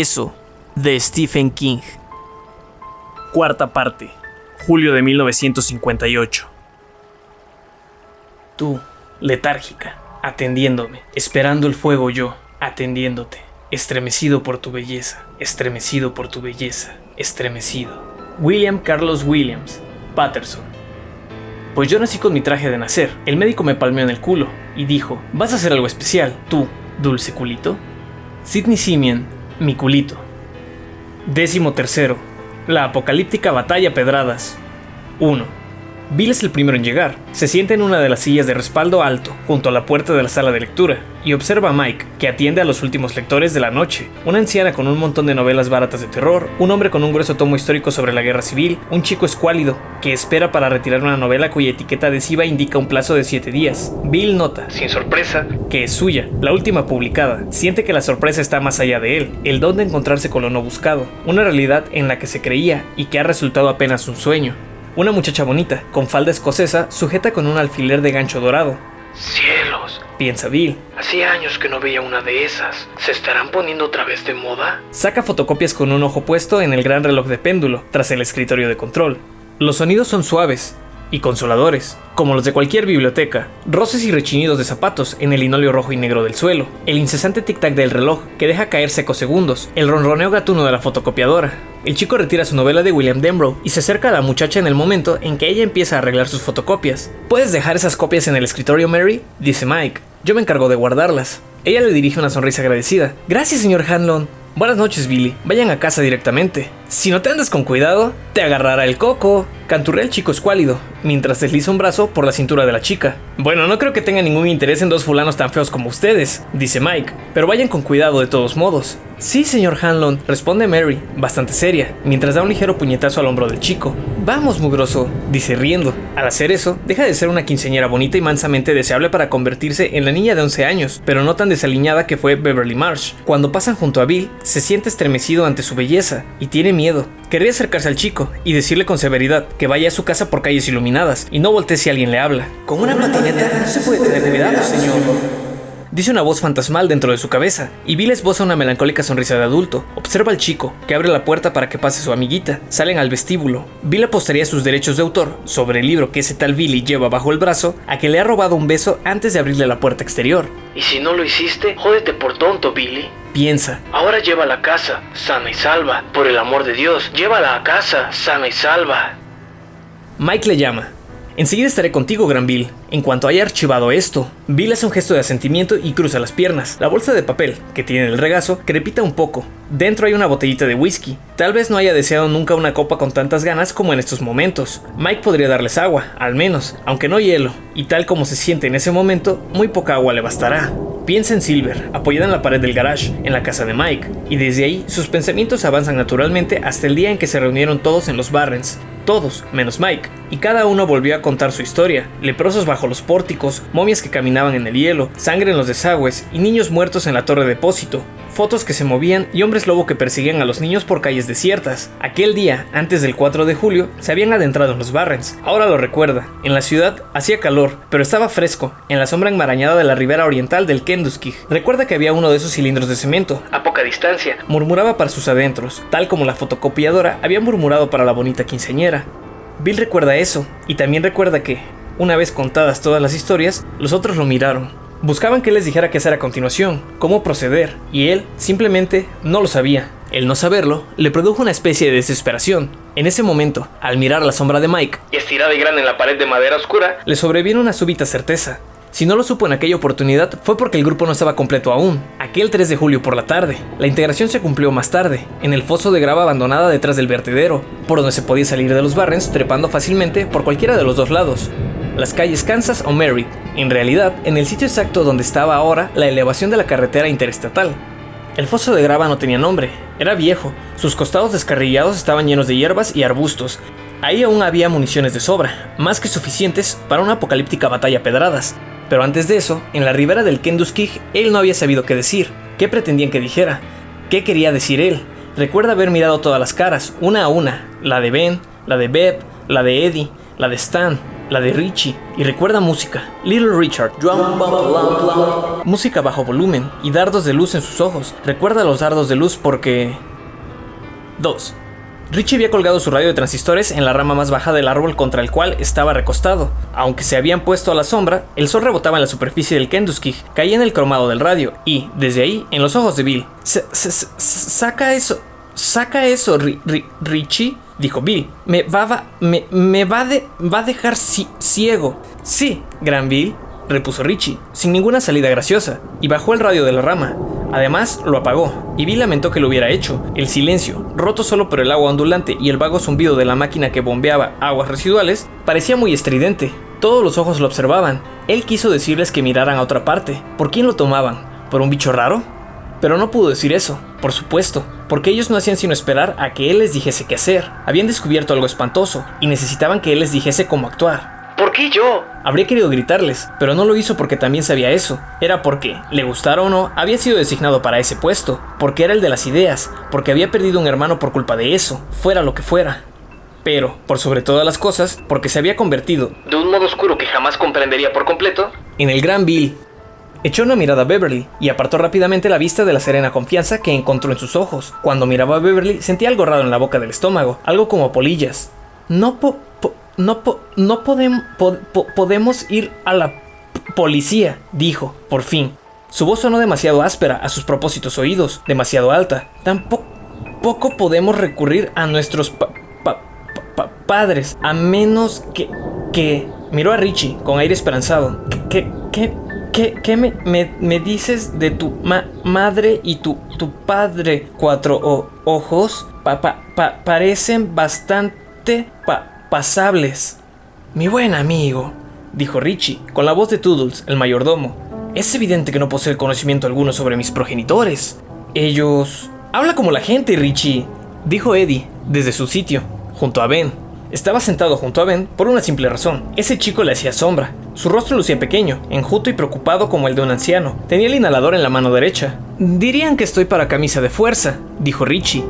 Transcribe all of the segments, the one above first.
Eso, de Stephen King. Cuarta parte, julio de 1958. Tú, letárgica, atendiéndome, esperando el fuego yo, atendiéndote, estremecido por tu belleza, estremecido por tu belleza, estremecido. William Carlos Williams, Patterson. Pues yo nací con mi traje de nacer. El médico me palmeó en el culo y dijo, vas a hacer algo especial, tú, dulce culito. Sidney Simeon, mi culito. Décimo tercero. La apocalíptica batalla Pedradas. 1. Bill es el primero en llegar. Se sienta en una de las sillas de respaldo alto, junto a la puerta de la sala de lectura, y observa a Mike, que atiende a los últimos lectores de la noche. Una anciana con un montón de novelas baratas de terror, un hombre con un grueso tomo histórico sobre la guerra civil, un chico escuálido, que espera para retirar una novela cuya etiqueta adhesiva indica un plazo de 7 días. Bill nota, sin sorpresa, que es suya, la última publicada. Siente que la sorpresa está más allá de él, el don de encontrarse con lo no buscado, una realidad en la que se creía y que ha resultado apenas un sueño. Una muchacha bonita, con falda escocesa, sujeta con un alfiler de gancho dorado. Cielos, Piensa Bill. hacía años que no veía una de esas. ¿Se estarán poniendo otra vez de moda? Saca fotocopias con un ojo puesto en el gran reloj de péndulo, tras el escritorio de control. Los sonidos son suaves y consoladores, como los de cualquier biblioteca. Roces y rechinidos de zapatos en el linóleo rojo y negro del suelo. El incesante tic-tac del reloj que deja caer secos segundos. El ronroneo gatuno de la fotocopiadora. El chico retira su novela de William Denbrough y se acerca a la muchacha en el momento en que ella empieza a arreglar sus fotocopias. ¿Puedes dejar esas copias en el escritorio, Mary? Dice Mike. Yo me encargo de guardarlas. Ella le dirige una sonrisa agradecida. Gracias, señor Hanlon. Buenas noches, Billy. Vayan a casa directamente. Si no te andas con cuidado, te agarrará el coco. Canturrea el chico escuálido, mientras desliza un brazo por la cintura de la chica. Bueno, no creo que tenga ningún interés en dos fulanos tan feos como ustedes, dice Mike, pero vayan con cuidado de todos modos. Sí, señor Hanlon, responde Mary, bastante seria, mientras da un ligero puñetazo al hombro del chico. Vamos, mugroso, dice riendo. Al hacer eso, deja de ser una quinceañera bonita y mansamente deseable para convertirse en la niña de 11 años, pero no tan desaliñada que fue Beverly Marsh. Cuando pasan junto a Bill, se siente estremecido ante su belleza y tiene miedo. Querría acercarse al chico y decirle con severidad que vaya a su casa por calles iluminadas y no voltee si alguien le habla. Con una se puede tener cuidado, señor. Dice una voz fantasmal dentro de su cabeza, y Bill esboza una melancólica sonrisa de adulto. Observa al chico, que abre la puerta para que pase su amiguita. Salen al vestíbulo. Bill apostaría sus derechos de autor sobre el libro que ese tal Billy lleva bajo el brazo a que le ha robado un beso antes de abrirle la puerta exterior. Y si no lo hiciste, jódete por tonto, Billy. Piensa, Ahora llévala a casa, sana y salva. Por el amor de Dios, llévala a casa, sana y salva. Mike le llama. Enseguida estaré contigo, Gran Bill. En cuanto haya archivado esto, Bill hace un gesto de asentimiento y cruza las piernas. La bolsa de papel, que tiene en el regazo, crepita un poco. Dentro hay una botellita de whisky. Tal vez no haya deseado nunca una copa con tantas ganas como en estos momentos. Mike podría darles agua, al menos, aunque no hielo. Y tal como se siente en ese momento, muy poca agua le bastará. Piensa en Silver, apoyada en la pared del garage, en la casa de Mike, y desde ahí sus pensamientos avanzan naturalmente hasta el día en que se reunieron todos en los Barrens, todos, menos Mike, y cada uno volvió a contar su historia, leprosos bajo los pórticos, momias que caminaban en el hielo, sangre en los desagües y niños muertos en la torre depósito, fotos que se movían y hombres lobo que perseguían a los niños por calles desiertas. Aquel día, antes del 4 de julio, se habían adentrado en los Barrens. Ahora lo recuerda. En la ciudad hacía calor, pero estaba fresco, en la sombra enmarañada de la ribera oriental del Kentucky. Recuerda que había uno de esos cilindros de cemento, A poca distancia. murmuraba para sus adentros, tal como la fotocopiadora había murmurado para la bonita quinceañera. Bill recuerda eso, y también recuerda que, una vez contadas todas las historias, los otros lo miraron. Buscaban que les dijera qué hacer a continuación, cómo proceder, y él simplemente no lo sabía. El no saberlo le produjo una especie de desesperación. En ese momento, al mirar la sombra de Mike, Y estirada y grande en la pared de madera oscura, le sobrevino una súbita certeza. Si no lo supo en aquella oportunidad fue porque el grupo no estaba completo aún. Aquel 3 de julio por la tarde. La integración se cumplió más tarde, en el foso de grava abandonada detrás del vertedero, por donde se podía salir de los Barrens trepando fácilmente por cualquiera de los dos lados. Las calles Kansas o Merritt, en realidad en el sitio exacto donde estaba ahora la elevación de la carretera interestatal. El foso de grava no tenía nombre, era viejo, sus costados descarrillados estaban llenos de hierbas y arbustos. Ahí aún había municiones de sobra, más que suficientes para una apocalíptica batalla pedradas. Pero antes de eso, en la ribera del Kentucky, él no había sabido qué decir, qué pretendían que dijera, qué quería decir él. Recuerda haber mirado todas las caras, una a una, la de Ben, la de Beb, la de Eddie, la de Stan, la de Richie, y recuerda música. Little Richard. Música bajo volumen y dardos de luz en sus ojos. Recuerda los dardos de luz porque... 2. Richie había colgado su radio de transistores en la rama más baja del árbol contra el cual estaba recostado. Aunque se habían puesto a la sombra, el sol rebotaba en la superficie del Kenduskig, caía en el cromado del radio y, desde ahí, en los ojos de Bill. saca eso, saca eso, Richie, dijo Bill. Me va, me, me va, de, va a dejar ciego. Sí, gran Bill, repuso Richie, sin ninguna salida graciosa, y bajó el radio de la rama. Además, lo apagó, y Bill lamentó que lo hubiera hecho. El silencio, roto solo por el agua ondulante y el vago zumbido de la máquina que bombeaba aguas residuales, parecía muy estridente. Todos los ojos lo observaban. Él quiso decirles que miraran a otra parte. ¿Por quién lo tomaban? ¿Por un bicho raro? Pero no pudo decir eso, por supuesto, porque ellos no hacían sino esperar a que él les dijese qué hacer. Habían descubierto algo espantoso y necesitaban que él les dijese cómo actuar. ¿Por qué yo? Habría querido gritarles, pero no lo hizo porque también sabía eso. Era porque, le gustara o no, había sido designado para ese puesto, porque era el de las ideas, porque había perdido un hermano por culpa de eso, fuera lo que fuera. Pero, por sobre todas las cosas, porque se había convertido, de un modo oscuro que jamás comprendería por completo, en el gran Bill. Echó una mirada a Beverly y apartó rápidamente la vista de la serena confianza que encontró en sus ojos. Cuando miraba a Beverly sentía algo raro en la boca del estómago, algo como polillas. No po no, no podemos ir a la policía, dijo, por fin. Su voz sonó demasiado áspera a sus propósitos oídos, demasiado alta. Tampoco podemos recurrir a nuestros padres, a menos que... que... Miró a Richie con aire esperanzado. ¿Qué, qué, qué, qué me, dices de tu madre y tu, tu padre? Cuatro ojos parecen bastante pasables. Mi buen amigo, dijo Richie, con la voz de Toodles, el mayordomo. Es evidente que no posee conocimiento alguno sobre mis progenitores. Ellos... Habla como la gente, Richie, dijo Eddie, desde su sitio, junto a Ben. Estaba sentado junto a Ben por una simple razón. Ese chico le hacía sombra. Su rostro lucía pequeño, enjuto y preocupado como el de un anciano. Tenía el inhalador en la mano derecha. Dirían que estoy para camisa de fuerza, dijo Richie.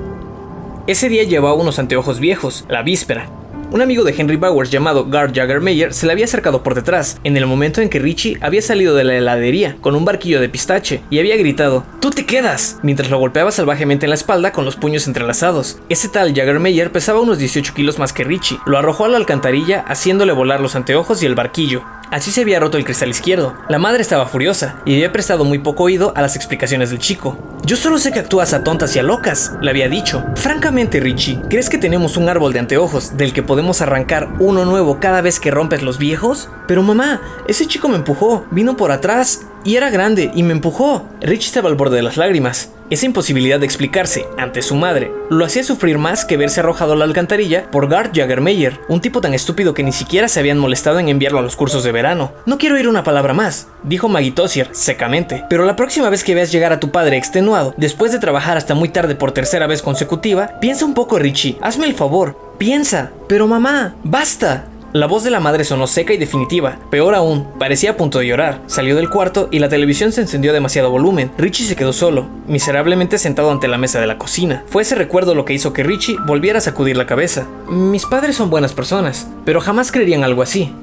Ese día llevaba unos anteojos viejos, la víspera, un amigo de Henry Bowers llamado Gar Jaggermeyer se le había acercado por detrás, en el momento en que Richie había salido de la heladería con un barquillo de pistache y había gritado, ¡Tú te quedas! mientras lo golpeaba salvajemente en la espalda con los puños entrelazados. Ese tal Jaggermeyer pesaba unos 18 kilos más que Richie, lo arrojó a la alcantarilla haciéndole volar los anteojos y el barquillo. Así se había roto el cristal izquierdo. La madre estaba furiosa y había prestado muy poco oído a las explicaciones del chico. Yo solo sé que actúas a tontas y a locas, le había dicho. Francamente, Richie, ¿crees que tenemos un árbol de anteojos del que podemos arrancar uno nuevo cada vez que rompes los viejos? Pero mamá, ese chico me empujó, vino por atrás y era grande y me empujó. Richie estaba al borde de las lágrimas. Esa imposibilidad de explicarse ante su madre lo hacía sufrir más que verse arrojado a la alcantarilla por Gart Jaggermeyer, un tipo tan estúpido que ni siquiera se habían molestado en enviarlo a los cursos de verano. No quiero oír una palabra más, dijo Maggie Tossier secamente, pero la próxima vez que veas llegar a tu padre extenuado, después de trabajar hasta muy tarde por tercera vez consecutiva, piensa un poco Richie, hazme el favor, piensa. Pero mamá, basta, la voz de la madre sonó seca y definitiva. Peor aún, parecía a punto de llorar. Salió del cuarto y la televisión se encendió a demasiado volumen. Richie se quedó solo, miserablemente sentado ante la mesa de la cocina. Fue ese recuerdo lo que hizo que Richie volviera a sacudir la cabeza. Mis padres son buenas personas, pero jamás creerían algo así.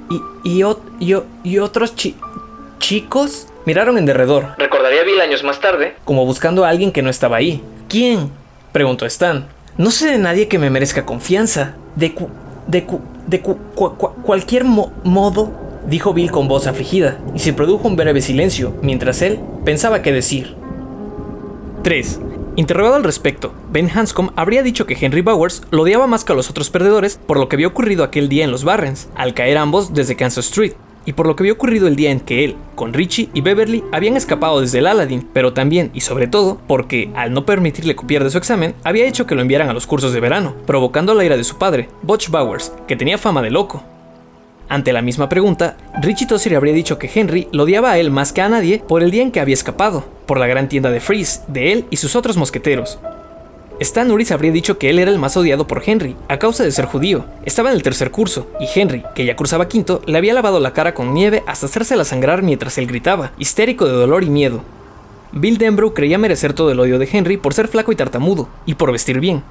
¿Y, y, y, otros chicos? Miraron en derredor. Recordaría Bill años más tarde. Como buscando a alguien que no estaba ahí. ¿Quién? Preguntó Stan. No sé de nadie que me merezca confianza. De, de, de cualquier modo, dijo Bill con voz afligida, y se produjo un breve silencio, mientras él pensaba qué decir. 3. Interrogado al respecto, Ben Hanscom habría dicho que Henry Bowers lo odiaba más que a los otros perdedores por lo que había ocurrido aquel día en los Barrens, al caer ambos desde Kansas Street, y por lo que había ocurrido el día en que él, con Richie y Beverly, habían escapado desde el Aladdin, pero también y sobre todo porque, al no permitirle copiar de su examen, había hecho que lo enviaran a los cursos de verano, provocando la ira de su padre, Butch Bowers, que tenía fama de loco. Ante la misma pregunta, Richie Tossier habría dicho que Henry lo odiaba a él más que a nadie por el día en que había escapado, por la gran tienda de Freeze, de él y sus otros mosqueteros, Stan Uris habría dicho que él era el más odiado por Henry, a causa de ser judío. Estaba en el tercer curso, y Henry, que ya cursaba quinto, le había lavado la cara con nieve hasta hacérsela sangrar mientras él gritaba, histérico de dolor y miedo. Bill Denbrough creía merecer todo el odio de Henry por ser flaco y tartamudo, y por vestir bien.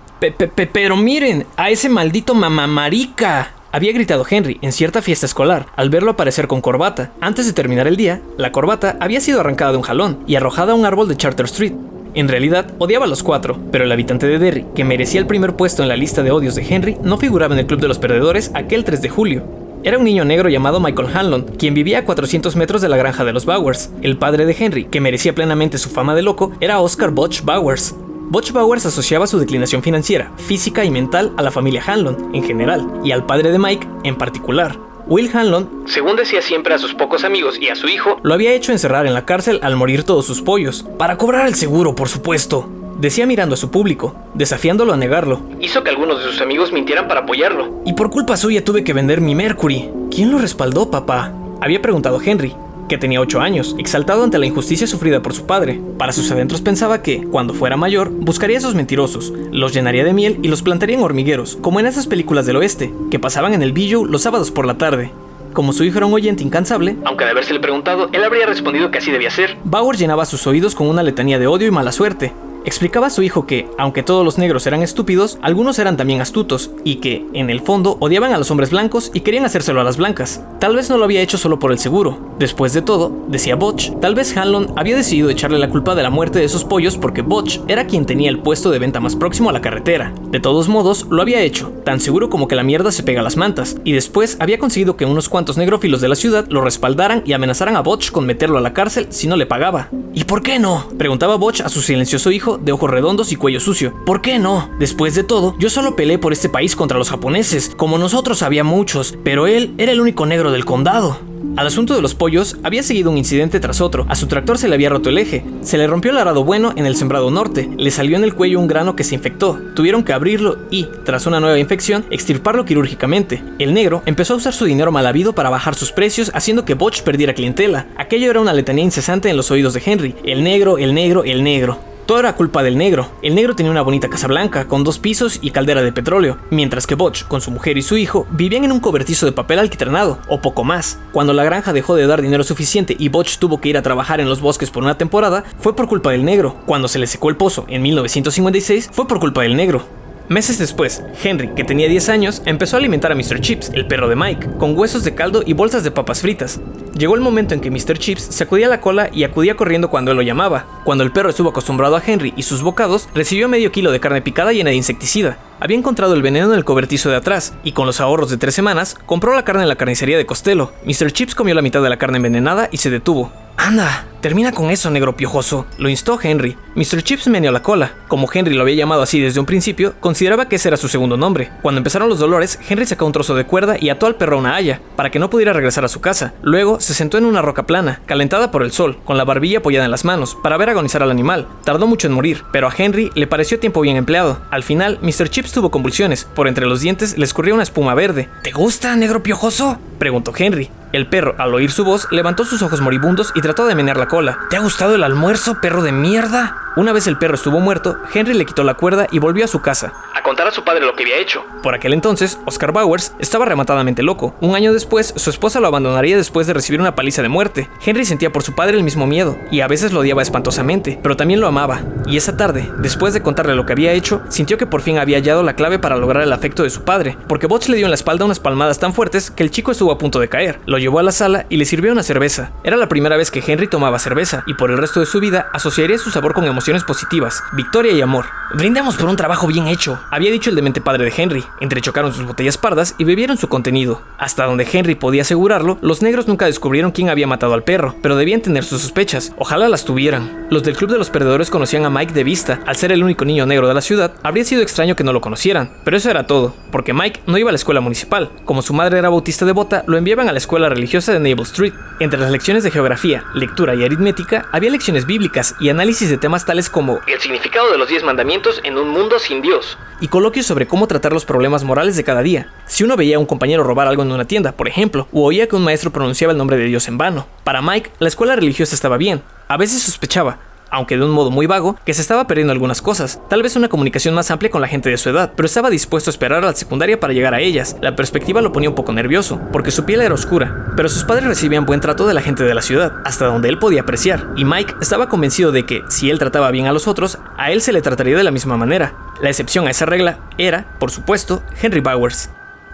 pero miren, a ese maldito mamamarica, Había gritado Henry en cierta fiesta escolar al verlo aparecer con corbata. Antes de terminar el día, la corbata había sido arrancada de un jalón y arrojada a un árbol de Charter Street. En realidad, odiaba a los cuatro, pero el habitante de Derry, que merecía el primer puesto en la lista de odios de Henry, no figuraba en el club de los perdedores aquel 3 de julio. Era un niño negro llamado Michael Hanlon, quien vivía a 400 metros de la granja de los Bowers. El padre de Henry, que merecía plenamente su fama de loco, era Oscar Butch Bowers. Butch Bowers asociaba su declinación financiera, física y mental a la familia Hanlon en general y al padre de Mike en particular. Will Hanlon, según decía siempre a sus pocos amigos y a su hijo, lo había hecho encerrar en la cárcel al morir todos sus pollos, para cobrar el seguro, por supuesto. Decía mirando a su público, desafiándolo a negarlo. Hizo que algunos de sus amigos mintieran para apoyarlo. Y por culpa suya tuve que vender mi Mercury. ¿Quién lo respaldó, papá? Había preguntado Henry, que tenía 8 años, exaltado ante la injusticia sufrida por su padre. Para sus adentros pensaba que, cuando fuera mayor, buscaría a esos mentirosos, los llenaría de miel y los plantaría en hormigueros, como en esas películas del oeste, que pasaban en el Billo los sábados por la tarde. Como su hijo era un oyente incansable, aunque de habérsele preguntado, él habría respondido que así debía ser. Bauer llenaba sus oídos con una letanía de odio y mala suerte, Explicaba a su hijo que, aunque todos los negros eran estúpidos, algunos eran también astutos, y que, en el fondo, odiaban a los hombres blancos y querían hacérselo a las blancas. Tal vez no lo había hecho solo por el seguro. Después de todo, decía Botch, tal vez Hanlon había decidido echarle la culpa de la muerte de esos pollos porque Botch era quien tenía el puesto de venta más próximo a la carretera. De todos modos, lo había hecho, tan seguro como que la mierda se pega a las mantas, y después había conseguido que unos cuantos negrófilos de la ciudad lo respaldaran y amenazaran a Botch con meterlo a la cárcel si no le pagaba. ¿Y por qué no? preguntaba Botch a su silencioso hijo de ojos redondos y cuello sucio. ¿Por qué no? Después de todo, yo solo peleé por este país contra los japoneses, como nosotros había muchos, pero él era el único negro del condado. Al asunto de los pollos había seguido un incidente tras otro. A su tractor se le había roto el eje, se le rompió el arado bueno en el sembrado norte, le salió en el cuello un grano que se infectó. Tuvieron que abrirlo y, tras una nueva infección, extirparlo quirúrgicamente. El negro empezó a usar su dinero mal habido para bajar sus precios, haciendo que Botch perdiera clientela. Aquello era una letanía incesante en los oídos de Henry. El negro, el negro, el negro. Todo era culpa del negro. El negro tenía una bonita casa blanca, con dos pisos y caldera de petróleo, mientras que Botch, con su mujer y su hijo, vivían en un cobertizo de papel alquitranado, o poco más. Cuando la granja dejó de dar dinero suficiente y Botch tuvo que ir a trabajar en los bosques por una temporada, fue por culpa del negro. Cuando se le secó el pozo en 1956, fue por culpa del negro. Meses después, Henry, que tenía 10 años, empezó a alimentar a Mr. Chips, el perro de Mike, con huesos de caldo y bolsas de papas fritas. Llegó el momento en que Mr. Chips sacudía la cola y acudía corriendo cuando él lo llamaba. Cuando el perro estuvo acostumbrado a Henry y sus bocados, recibió medio kilo de carne picada llena de insecticida. Había encontrado el veneno en el cobertizo de atrás, y con los ahorros de tres semanas, compró la carne en la carnicería de Costello. Mr. Chips comió la mitad de la carne envenenada y se detuvo. Anda, termina con eso, negro piojoso, lo instó Henry. Mr. Chips meneó la cola. Como Henry lo había llamado así desde un principio, consideraba que ese era su segundo nombre. Cuando empezaron los dolores, Henry sacó un trozo de cuerda y ató al perro a una haya, para que no pudiera regresar a su casa. Luego se sentó en una roca plana, calentada por el sol, con la barbilla apoyada en las manos, para ver agonizar al animal. Tardó mucho en morir, pero a Henry le pareció tiempo bien empleado. Al final, Mr. Chips tuvo convulsiones. Por entre los dientes le escurría una espuma verde. ¿Te gusta, negro piojoso? preguntó Henry. El perro, al oír su voz, levantó sus ojos moribundos y trató de menear la cola. ¿Te ha gustado el almuerzo, perro de mierda? Una vez el perro estuvo muerto, Henry le quitó la cuerda y volvió a su casa. A contar a su padre lo que había hecho. Por aquel entonces, Oscar Bowers estaba rematadamente loco. Un año después, su esposa lo abandonaría después de recibir una paliza de muerte. Henry sentía por su padre el mismo miedo, y a veces lo odiaba espantosamente, pero también lo amaba. Y esa tarde, después de contarle lo que había hecho, sintió que por fin había hallado la clave para lograr el afecto de su padre, porque Botch le dio en la espalda unas palmadas tan fuertes que el chico estuvo a punto de caer. Lo llevó a la sala y le sirvió una cerveza. Era la primera vez que Henry tomaba cerveza, y por el resto de su vida asociaría su sabor con emociones positivas victoria y amor. Brindamos por un trabajo bien hecho, había dicho el demente padre de Henry. Entrechocaron sus botellas pardas y bebieron su contenido. Hasta donde Henry podía asegurarlo, los negros nunca descubrieron quién había matado al perro, pero debían tener sus sospechas. Ojalá las tuvieran. Los del Club de los Perdedores conocían a Mike de vista. Al ser el único niño negro de la ciudad, habría sido extraño que no lo conocieran. Pero eso era todo, porque Mike no iba a la escuela municipal. Como su madre era bautista devota, lo enviaban a la escuela religiosa de Naval Street. Entre las lecciones de geografía, lectura y aritmética, había lecciones bíblicas y análisis de temas tales como el significado de los diez mandamientos en un mundo sin Dios. Y coloquios sobre cómo tratar los problemas morales de cada día. Si uno veía a un compañero robar algo en una tienda, por ejemplo, o oía que un maestro pronunciaba el nombre de Dios en vano. Para Mike, la escuela religiosa estaba bien. A veces sospechaba, aunque de un modo muy vago, que se estaba perdiendo algunas cosas, tal vez una comunicación más amplia con la gente de su edad, pero estaba dispuesto a esperar a la secundaria para llegar a ellas. La perspectiva lo ponía un poco nervioso, porque su piel era oscura, pero sus padres recibían buen trato de la gente de la ciudad, hasta donde él podía apreciar, y Mike estaba convencido de que, si él trataba bien a los otros, a él se le trataría de la misma manera. La excepción a esa regla era, por supuesto, Henry Bowers.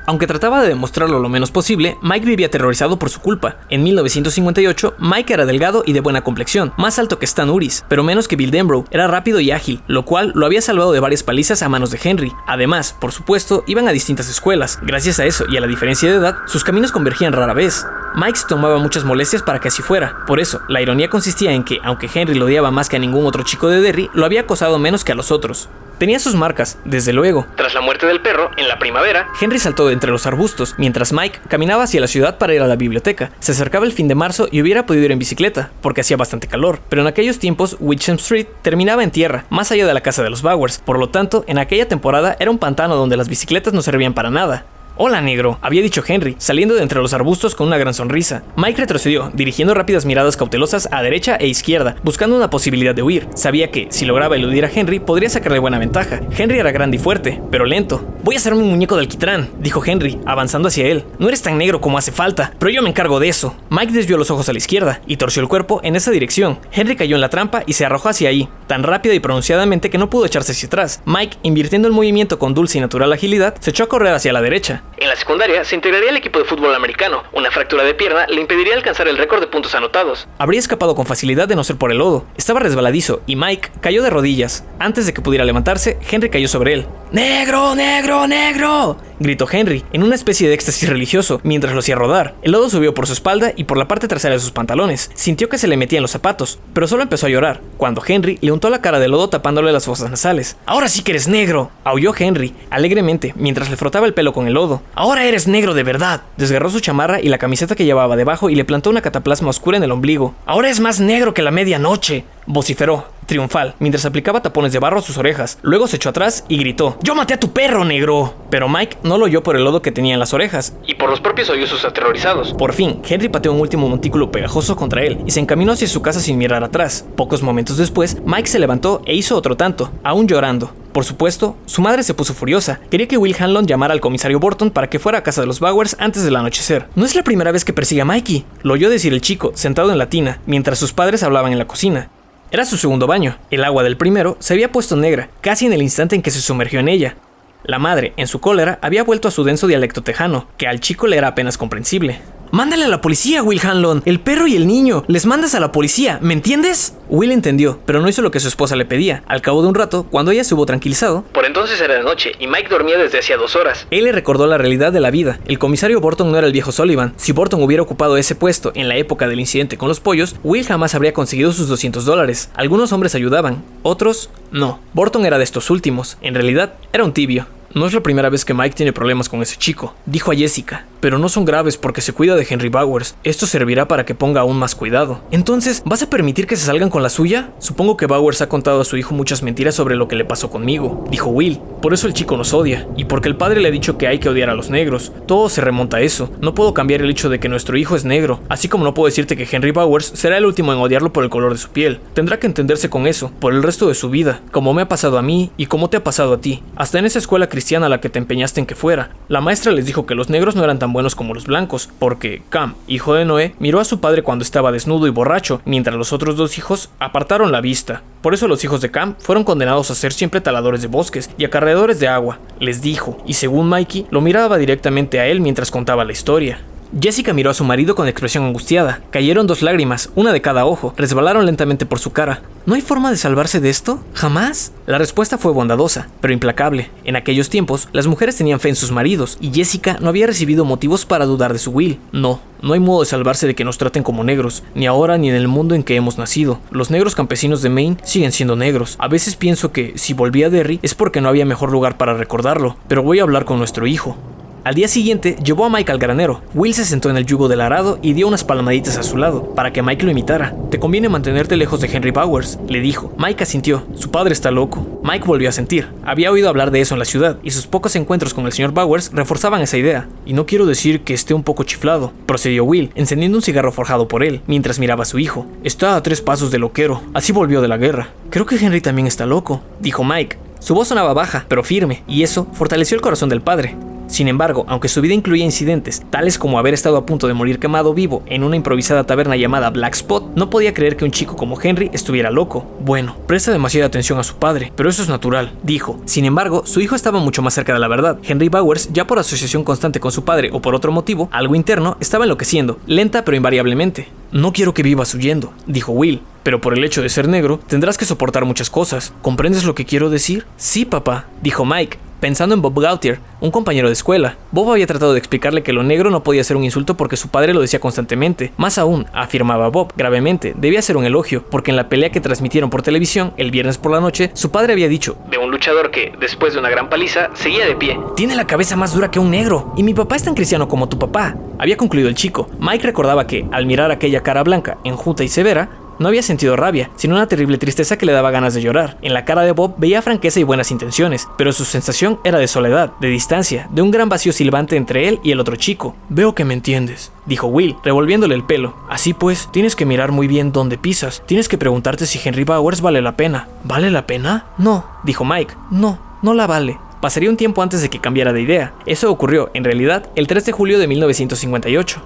Aunque trataba de demostrarlo lo menos posible, Mike vivía aterrorizado por su culpa. En 1958, Mike era delgado y de buena complexión, más alto que Stan Uris, pero menos que Bill Denbrough, era rápido y ágil, lo cual lo había salvado de varias palizas a manos de Henry. Además, por supuesto, iban a distintas escuelas. Gracias a eso y a la diferencia de edad, sus caminos convergían rara vez. Mike se tomaba muchas molestias para que así fuera. Por eso, la ironía consistía en que, aunque Henry lo odiaba más que a ningún otro chico de Derry, lo había acosado menos que a los otros. Tenía sus marcas, desde luego. Tras la muerte del perro, en la primavera, Henry saltó de entre los arbustos, mientras Mike caminaba hacia la ciudad para ir a la biblioteca. Se acercaba el fin de marzo y hubiera podido ir en bicicleta, porque hacía bastante calor. Pero en aquellos tiempos, Witcham Street terminaba en tierra, más allá de la casa de los Bowers. Por lo tanto, en aquella temporada era un pantano donde las bicicletas no servían para nada. Hola, negro, había dicho Henry, saliendo de entre los arbustos con una gran sonrisa. Mike retrocedió, dirigiendo rápidas miradas cautelosas a derecha e izquierda, buscando una posibilidad de huir. Sabía que, si lograba eludir a Henry, podría sacarle buena ventaja. Henry era grande y fuerte, pero lento. Voy a hacerme un muñeco de alquitrán, dijo Henry, avanzando hacia él. No eres tan negro como hace falta, pero yo me encargo de eso. Mike desvió los ojos a la izquierda y torció el cuerpo en esa dirección. Henry cayó en la trampa y se arrojó hacia ahí, tan rápida y pronunciadamente que no pudo echarse hacia atrás. Mike, invirtiendo el movimiento con dulce y natural agilidad, se echó a correr hacia la derecha. En la secundaria, se integraría al equipo de fútbol americano. Una fractura de pierna le impediría alcanzar el récord de puntos anotados. Habría escapado con facilidad de no ser por el lodo. Estaba resbaladizo y Mike cayó de rodillas. Antes de que pudiera levantarse, Henry cayó sobre él. ¡Negro, negro, negro! gritó Henry, en una especie de éxtasis religioso, mientras lo hacía rodar. El lodo subió por su espalda y por la parte trasera de sus pantalones. Sintió que se le metía en los zapatos, pero solo empezó a llorar, cuando Henry le untó la cara de lodo tapándole las fosas nasales. ¡Ahora sí que eres negro! aulló Henry, alegremente, mientras le frotaba el pelo con el lodo. ¡Ahora eres negro de verdad! Desgarró su chamarra y la camiseta que llevaba debajo y le plantó una cataplasma oscura en el ombligo. ¡Ahora es más negro que la medianoche! Vociferó, triunfal, mientras aplicaba tapones de barro a sus orejas. Luego se echó atrás y gritó: ¡Yo maté a tu perro, negro! Pero Mike no lo oyó por el lodo que tenía en las orejas. Y por los propios sollozos aterrorizados. Por fin, Henry pateó un último montículo pegajoso contra él y se encaminó hacia su casa sin mirar atrás. Pocos momentos después, Mike se levantó e hizo otro tanto, aún llorando. Por supuesto, su madre se puso furiosa. Quería que Will Hanlon llamara al comisario Borton para que fuera a casa de los Bowers antes del anochecer. No es la primera vez que persigue a Mikey, lo oyó decir el chico, sentado en la tina, mientras sus padres hablaban en la cocina. Era su segundo baño. El agua del primero se había puesto negra, casi en el instante en que se sumergió en ella. La madre, en su cólera, había vuelto a su denso dialecto tejano, que al chico le era apenas comprensible. Mándale a la policía, Will Hanlon. El perro y el niño. Les mandas a la policía, ¿me entiendes? Will entendió, pero no hizo lo que su esposa le pedía. Al cabo de un rato, cuando ella se hubo tranquilizado, Por entonces era de noche y Mike dormía desde hacía dos horas. él le recordó la realidad de la vida. El comisario Borton no era el viejo Sullivan. Si Borton hubiera ocupado ese puesto en la época del incidente con los pollos, Will jamás habría conseguido sus 200 dólares. Algunos hombres ayudaban, otros no. Borton era de estos últimos. En realidad, era un tibio. No es la primera vez que Mike tiene problemas con ese chico, dijo a Jessica, pero no son graves porque se cuida de Henry Bowers. Esto servirá para que ponga aún más cuidado. Entonces, ¿vas a permitir que se salgan con la suya? Supongo que Bowers ha contado a su hijo muchas mentiras sobre lo que le pasó conmigo, dijo Will. Por eso el chico nos odia, y porque el padre le ha dicho que hay que odiar a los negros. Todo se remonta a eso. No puedo cambiar el hecho de que nuestro hijo es negro, así como no puedo decirte que Henry Bowers será el último en odiarlo por el color de su piel. Tendrá que entenderse con eso, por el resto de su vida, como me ha pasado a mí y como te ha pasado a ti. Hasta en esa escuela cristiana a la que te empeñaste en que fuera. La maestra les dijo que los negros no eran tan buenos como los blancos, porque Cam, hijo de Noé, miró a su padre cuando estaba desnudo y borracho, mientras los otros dos hijos apartaron la vista. Por eso los hijos de Cam fueron condenados a ser siempre taladores de bosques y acarreadores de agua, les dijo, y según Mikey, lo miraba directamente a él mientras contaba la historia. Jessica miró a su marido con expresión angustiada. Cayeron dos lágrimas, una de cada ojo, resbalaron lentamente por su cara. ¿No hay forma de salvarse de esto? ¿Jamás? La respuesta fue bondadosa, pero implacable. En aquellos tiempos, las mujeres tenían fe en sus maridos, y Jessica no había recibido motivos para dudar de su Will. No, no hay modo de salvarse de que nos traten como negros, ni ahora ni en el mundo en que hemos nacido. Los negros campesinos de Maine siguen siendo negros. A veces pienso que, si volví a Derry, es porque no había mejor lugar para recordarlo, pero voy a hablar con nuestro hijo. Al día siguiente, llevó a Mike al granero. Will se sentó en el yugo del arado y dio unas palmaditas a su lado, para que Mike lo imitara. Te conviene mantenerte lejos de Henry Bowers, le dijo. Mike asintió. Su padre está loco. Mike volvió a sentir. Había oído hablar de eso en la ciudad, y sus pocos encuentros con el señor Bowers reforzaban esa idea. Y no quiero decir que esté un poco chiflado, procedió Will, encendiendo un cigarro forjado por él, mientras miraba a su hijo. Está a tres pasos del loquero. Así volvió de la guerra. Creo que Henry también está loco, dijo Mike. Su voz sonaba baja, pero firme, y eso fortaleció el corazón del padre. Sin embargo, aunque su vida incluía incidentes, tales como haber estado a punto de morir quemado vivo en una improvisada taberna llamada Black Spot, no podía creer que un chico como Henry estuviera loco. Bueno, presta demasiada atención a su padre, pero eso es natural, dijo. Sin embargo, su hijo estaba mucho más cerca de la verdad. Henry Bowers, ya por asociación constante con su padre o por otro motivo, algo interno, estaba enloqueciendo, lenta pero invariablemente. No quiero que vivas huyendo, dijo Will, pero por el hecho de ser negro tendrás que soportar muchas cosas. ¿Comprendes lo que quiero decir? Sí, papá, dijo Mike, pensando en Bob Gautier, un compañero de escuela. Bob había tratado de explicarle que lo negro no podía ser un insulto porque su padre lo decía constantemente. Más aún, afirmaba Bob, gravemente, debía ser un elogio, porque en la pelea que transmitieron por televisión el viernes por la noche, su padre había dicho de un luchador que, después de una gran paliza, seguía de pie. Tiene la cabeza más dura que un negro, y mi papá es tan cristiano como tu papá. Había concluido el chico. Mike recordaba que, al mirar aquella cara blanca, enjuta y severa, no había sentido rabia, sino una terrible tristeza que le daba ganas de llorar. En la cara de Bob veía franqueza y buenas intenciones, pero su sensación era de soledad, de distancia, de un gran vacío silbante entre él y el otro chico. Veo que me entiendes, dijo Will, revolviéndole el pelo. Así pues, tienes que mirar muy bien dónde pisas. Tienes que preguntarte si Henry Bowers vale la pena. ¿Vale la pena? No, dijo Mike. No, no la vale. Pasaría un tiempo antes de que cambiara de idea. Eso ocurrió, en realidad, el 3 de julio de 1958.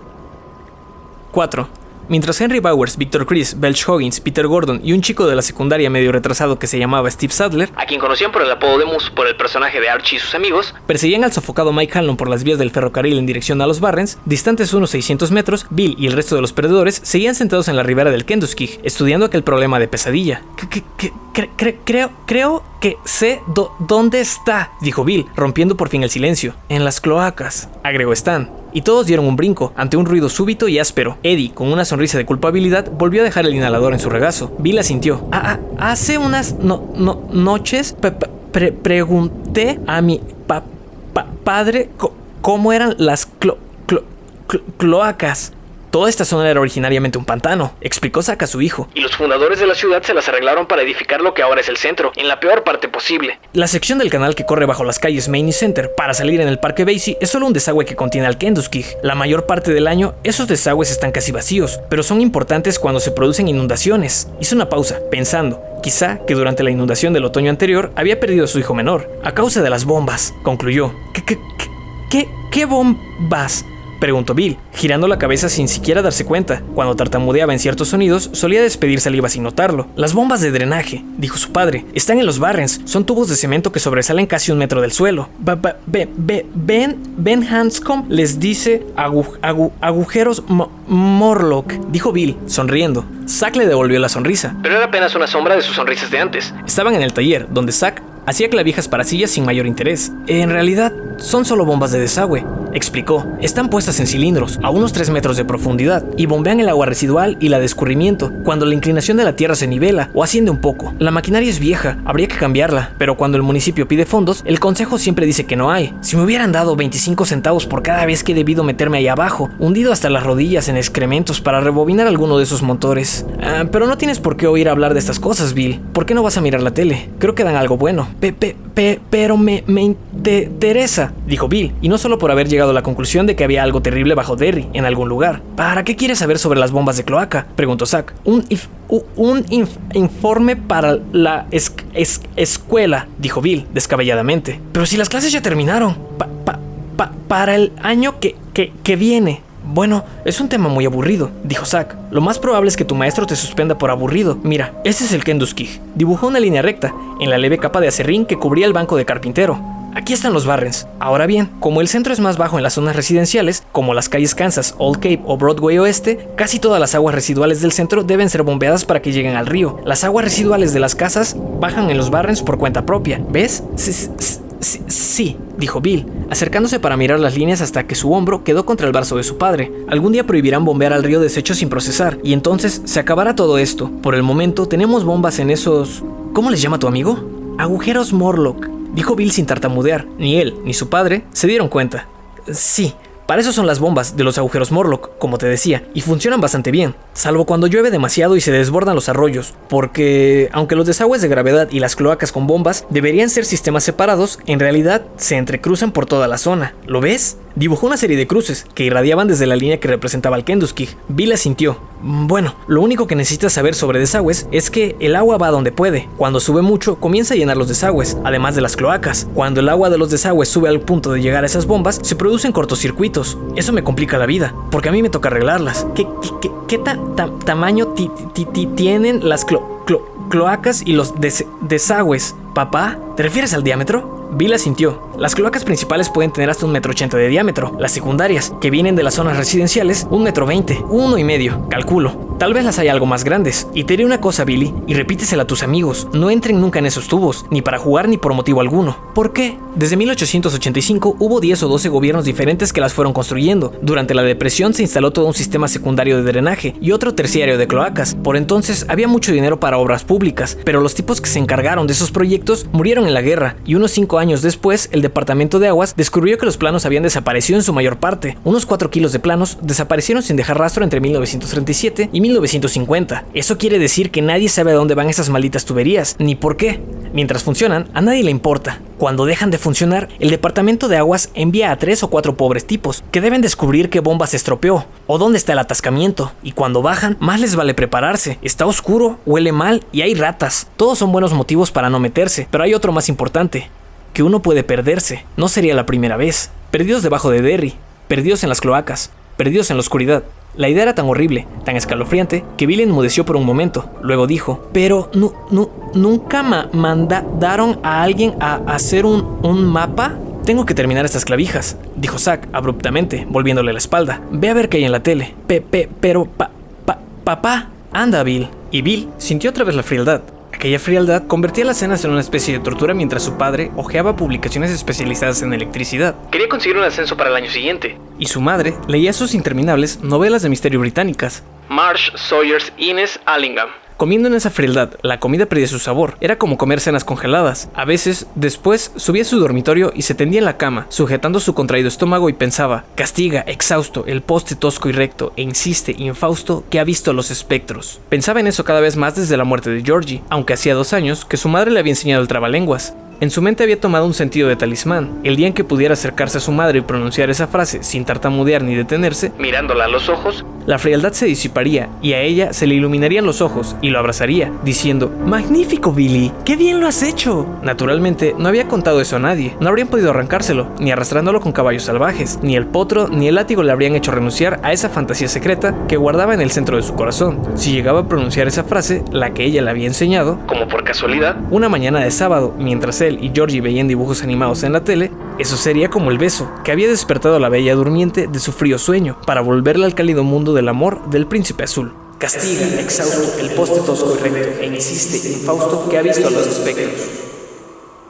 4. Mientras Henry Bowers, Victor Chris, Belch Hoggins, Peter Gordon y un chico de la secundaria medio retrasado que se llamaba Steve Sadler, a quien conocían por el apodo de Moose por el personaje de Archie y sus amigos, perseguían al sofocado Mike Hanlon por las vías del ferrocarril en dirección a los Barrens, distantes unos 600 metros, Bill y el resto de los perdedores seguían sentados en la ribera del Kentucky, estudiando aquel problema de pesadilla. Creo, creo que sé dónde está, dijo Bill, rompiendo por fin el silencio. En las cloacas, agregó Stan y todos dieron un brinco ante un ruido súbito y áspero. Eddie, con una sonrisa de culpabilidad, volvió a dejar el inhalador en su regazo. Bill asintió. Ah, ah, hace unas no, no, noches pregunté a mi padre cómo eran las cloacas. Toda esta zona era originariamente un pantano, explicó Saka a su hijo. Y los fundadores de la ciudad se las arreglaron para edificar lo que ahora es el centro, en la peor parte posible. La sección del canal que corre bajo las calles Main y Center para salir en el Parque Basie es solo un desagüe que contiene al Kentucky. La mayor parte del año, esos desagües están casi vacíos, pero son importantes cuando se producen inundaciones. Hizo una pausa, pensando, quizá que durante la inundación del otoño anterior había perdido a su hijo menor, a causa de las bombas, concluyó. ¿Qué, qué, qué, qué bombas? Preguntó Bill, girando la cabeza sin siquiera darse cuenta. Cuando tartamudeaba en ciertos sonidos, solía despedir saliva sin notarlo. Las bombas de drenaje, dijo su padre, están en los Barrens. Son tubos de cemento que sobresalen casi un metro del suelo. Ben, ben Hanscom les dice agujeros Morlock, dijo Bill, sonriendo. Zack le devolvió la sonrisa. Pero era apenas una sombra de sus sonrisas de antes. Estaban en el taller, donde Zack hacía clavijas para sillas sin mayor interés. En realidad, son solo bombas de desagüe, explicó. Están puestas en cilindros, a unos 3 metros de profundidad, y bombean el agua residual y la de escurrimiento cuando la inclinación de la tierra se nivela o asciende un poco. La maquinaria es vieja, habría que cambiarla, pero cuando el municipio pide fondos, el consejo siempre dice que no hay. Si me hubieran dado 25 centavos por cada vez que he debido meterme ahí abajo, hundido hasta las rodillas en excrementos para rebobinar alguno de esos motores. Ah, pero no tienes por qué oír hablar de estas cosas, Bill. ¿Por qué no vas a mirar la tele? Creo que dan algo bueno. Pepe, pe, pero me, me interesa, dijo Bill, y no solo por haber llegado a la conclusión de que había algo terrible bajo Derry, en algún lugar. ¿Para qué quieres saber sobre las bombas de cloaca? preguntó Zack. Un, un informe para la escuela, dijo Bill, descabelladamente. Pero si las clases ya terminaron. para el año que, que, que viene, bueno, es un tema muy aburrido, dijo Zack. Lo más probable es que tu maestro te suspenda por aburrido. Mira, ese es el Kenduskig. Dibujó una línea recta en la leve capa de acerrín que cubría el banco de carpintero. Aquí están los Barrens. Ahora bien, como el centro es más bajo en las zonas residenciales, como las calles Kansas, Old Cape o Broadway Oeste, casi todas las aguas residuales del centro deben ser bombeadas para que lleguen al río. Las aguas residuales de las casas bajan en los Barrens por cuenta propia. ¿Ves? Sí, sí, dijo Bill, acercándose para mirar las líneas hasta que su hombro quedó contra el brazo de su padre. Algún día prohibirán bombear al río desechos sin procesar, y entonces se acabará todo esto. Por el momento tenemos bombas en esos... ¿Cómo les llama tu amigo? Agujeros Morlock, dijo Bill sin tartamudear. Ni él ni su padre se dieron cuenta. Sí, para eso son las bombas de los agujeros Morlock, como te decía, y funcionan bastante bien, salvo cuando llueve demasiado y se desbordan los arroyos, porque aunque los desagües de gravedad y las cloacas con bombas deberían ser sistemas separados, en realidad se entrecruzan por toda la zona. ¿Lo ves? Dibujó una serie de cruces que irradiaban desde la línea que representaba al Kenduskig. Bill asintió. Bueno, lo único que necesitas saber sobre desagües es que el agua va donde puede. Cuando sube mucho, comienza a llenar los desagües, además de las cloacas. Cuando el agua de los desagües sube al punto de llegar a esas bombas, se producen cortocircuitos. Eso me complica la vida, porque a mí me toca arreglarlas. ¿Qué, qué, tamaño tienen las cloacas y los desagües? Papá, ¿te refieres al diámetro? Bill asintió. Las cloacas principales pueden tener hasta un metro ochenta de diámetro. Las secundarias, que vienen de las zonas residenciales, un metro veinte, uno y medio, calculo. Tal vez las haya algo más grandes. Y te diré una cosa, Billy, y repítesela a tus amigos. No entren nunca en esos tubos, ni para jugar ni por motivo alguno. ¿Por qué? Desde 1885 hubo 10 o 12 gobiernos diferentes que las fueron construyendo. Durante la depresión se instaló todo un sistema secundario de drenaje y otro terciario de cloacas. Por entonces había mucho dinero para obras públicas, pero los tipos que se encargaron de esos proyectos murieron en la guerra y unos 5 años después el Departamento de Aguas descubrió que los planos habían desaparecido en su mayor parte. Unos 4 kilos de planos desaparecieron sin dejar rastro entre 1937 y 1950. Eso quiere decir que nadie sabe a dónde van esas malditas tuberías, ni por qué. Mientras funcionan, a nadie le importa. Cuando dejan de funcionar, el departamento de aguas envía a tres o cuatro pobres tipos que deben descubrir qué bomba se estropeó o dónde está el atascamiento. Y cuando bajan, más les vale prepararse. Está oscuro, huele mal y hay ratas. Todos son buenos motivos para no meterse, pero hay otro más importante. Que uno puede perderse. No sería la primera vez. Perdidos debajo de Derry, perdidos en las cloacas, perdidos en la oscuridad. La idea era tan horrible, tan escalofriante, que Billy enmudeció por un momento. Luego dijo, pero no, no, nunca mandaron a alguien a hacer un, un mapa. Tengo que terminar estas clavijas, dijo Zack abruptamente, volviéndole la espalda. Ve a ver qué hay en la tele. Pe, pe, pero, pa, pa, papá, anda, Bill. Y Bill sintió otra vez la frialdad. Aquella frialdad convertía las cenas en una especie de tortura mientras su padre hojeaba publicaciones especializadas en electricidad. Quería conseguir un ascenso para el año siguiente. Y su madre leía sus interminables novelas de misterio británicas. Marsh Sawyer's Ines Allingham. Comiendo en esa frialdad, la comida perdía su sabor. Era como comer cenas congeladas. A veces, después, subía a su dormitorio y se tendía en la cama, sujetando su contraído estómago y pensaba, castiga, exhausto, el poste tosco y recto, e insiste, infausto, que ha visto los espectros. Pensaba en eso cada vez más desde la muerte de Georgie, aunque hacía dos años que su madre le había enseñado el trabalenguas. En su mente había tomado un sentido de talismán. El día en que pudiera acercarse a su madre y pronunciar esa frase sin tartamudear ni detenerse, mirándola a los ojos, la frialdad se disiparía y a ella se le iluminarían los ojos y lo abrazaría, diciendo, Magnífico Billy, qué bien lo has hecho. Naturalmente, no había contado eso a nadie, no habrían podido arrancárselo, ni arrastrándolo con caballos salvajes, ni el potro ni el látigo le habrían hecho renunciar a esa fantasía secreta que guardaba en el centro de su corazón. Si llegaba a pronunciar esa frase, la que ella le había enseñado, como por casualidad, una mañana de sábado, mientras él y Georgie veían dibujos animados en la tele, eso sería como el beso que había despertado a la bella durmiente de su frío sueño para volverla al cálido mundo del amor del príncipe azul. Castiga, exhausto, el poste tosco y recto, e insiste, infausto, que ha visto a los espectros.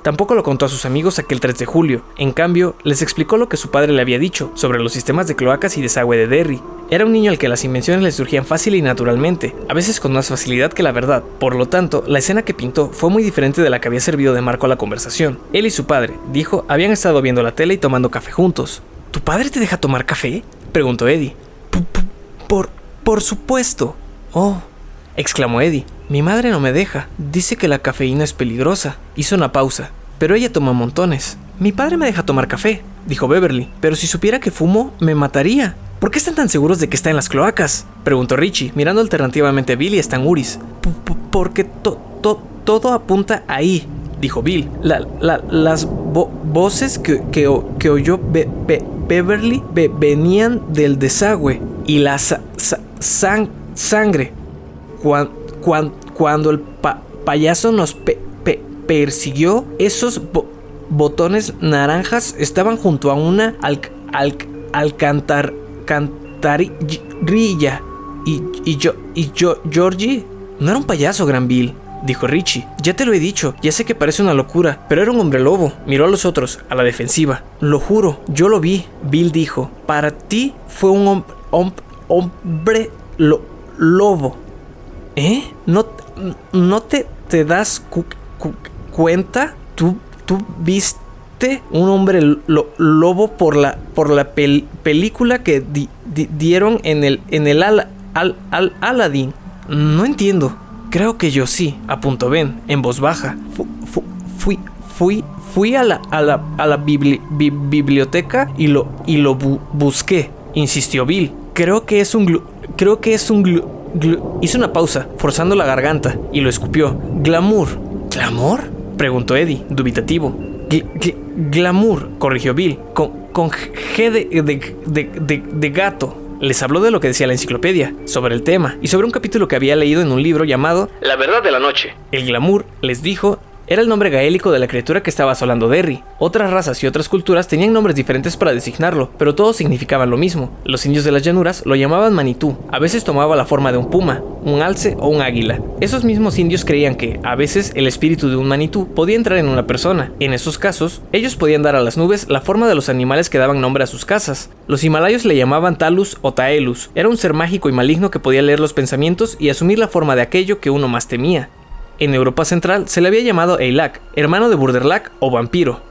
Tampoco lo contó a sus amigos aquel 3 de julio, en cambio, les explicó lo que su padre le había dicho sobre los sistemas de cloacas y desagüe de Derry. Era un niño al que las invenciones le surgían fácil y naturalmente, a veces con más facilidad que la verdad. Por lo tanto, la escena que pintó fue muy diferente de la que había servido de marco a la conversación. Él y su padre, dijo, habían estado viendo la tele y tomando café juntos. ¿Tu padre te deja tomar café? preguntó Eddie. Por, por supuesto. Oh, exclamó Eddie. Mi madre no me deja. Dice que la cafeína es peligrosa. Hizo una pausa. Pero ella toma montones. Mi padre me deja tomar café, dijo Beverly. Pero si supiera que fumo, me mataría. ¿Por qué están tan seguros de que está en las cloacas? Preguntó Richie, mirando alternativamente a Bill y a Stan Uris. Porque todo apunta ahí, dijo Bill. las voces que, oyó Beverly venían del desagüe y la sangre. El payaso nos persiguió, esos botones naranjas estaban junto a una alcantarilla. Y, y yo, y yo, Georgie, no era un payaso, Granville. Dijo Richie, ya te lo he dicho, ya sé que parece una locura, pero era un hombre lobo. Miró a los otros, a la defensiva. Lo juro, yo lo vi. Bill dijo, para ti fue un hombre lobo. ¿Eh? ¿No, no te, te das cuenta? ¿Tú, tú viste un hombre lobo por la, por la película que dieron en el, en el al, al, Aladdin? No entiendo. Creo que yo sí, apuntó Ben, en voz baja. fui, fui, fui a la, a la, a la bibli- bi- biblioteca y lo, y lo bu- busqué, insistió Bill. Creo que es un creo que es un glu- glu-". Hizo una pausa, forzando la garganta, y lo escupió. Glamour. ¿Glamour? Preguntó Eddie, dubitativo. Gl- gl- glamour, corrigió Bill, con, con G de, de- de- de- de gato. Les habló de lo que decía la enciclopedia, sobre el tema, y sobre un capítulo que había leído en un libro llamado La verdad de la noche. el glamour, les dijo, era el nombre gaélico de la criatura que estaba asolando Derry. Otras razas y otras culturas tenían nombres diferentes para designarlo, pero todos significaban lo mismo. Los indios de las llanuras lo llamaban manitú. A veces tomaba la forma de un puma, un alce o un águila. Esos mismos indios creían que, a veces, el espíritu de un manitú podía entrar en una persona. En esos casos, ellos podían dar a las nubes la forma de los animales que daban nombre a sus casas. Los himalayos le llamaban Talus o Taelus. Era un ser mágico y maligno que podía leer los pensamientos y asumir la forma de aquello que uno más temía. En Europa Central se le había llamado Eilac, hermano de Burderlac o vampiro.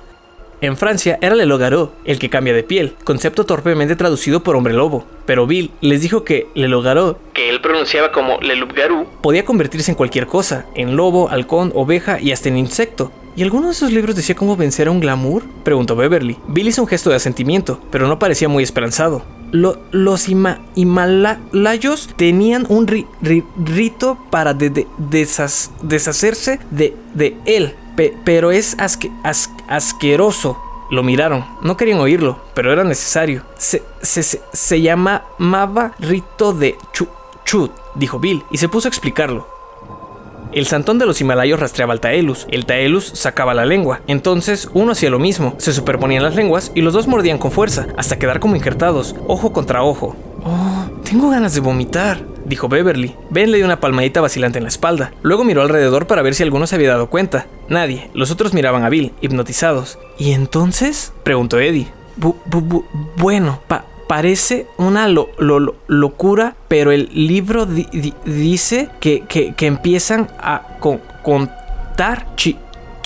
En Francia era le Logaro, el que cambia de piel, concepto torpemente traducido por hombre lobo. Pero Bill les dijo que le Logaro Que él pronunciaba como Le Loup-Garou. podía convertirse en cualquier cosa, en lobo, halcón, oveja y hasta en insecto. ¿Y alguno de esos libros decía cómo vencer a un glamour? Preguntó Beverly. Bill hizo un gesto de asentimiento, pero no parecía muy esperanzado. Lo- los Hima- Himalayos tenían un ri- ri- rito para de- de- desas- deshacerse de, de él, pe- pero es asque- as- asqueroso. Lo miraron, no querían oírlo, pero era necesario. Se, se, se, llamaba rito de chu- chut, dijo Bill, y se puso a explicarlo. El santón de los Himalayos rastreaba al Taelus. El Taelus sacaba la lengua. Entonces uno hacía lo mismo. Se superponían las lenguas y los dos mordían con fuerza, hasta quedar como injertados, ojo contra ojo. Oh, tengo ganas de vomitar, dijo Beverly. Ben le dio una palmadita vacilante en la espalda. Luego miró alrededor para ver si alguno se había dado cuenta. Nadie. Los otros miraban a Bill, hipnotizados. ¿Y entonces? preguntó Eddie. Bu- bu- bu- bueno, pa- parece una lo- lo- lo- locura, pero el libro di- di- dice que, que- que empiezan a con- contar chi-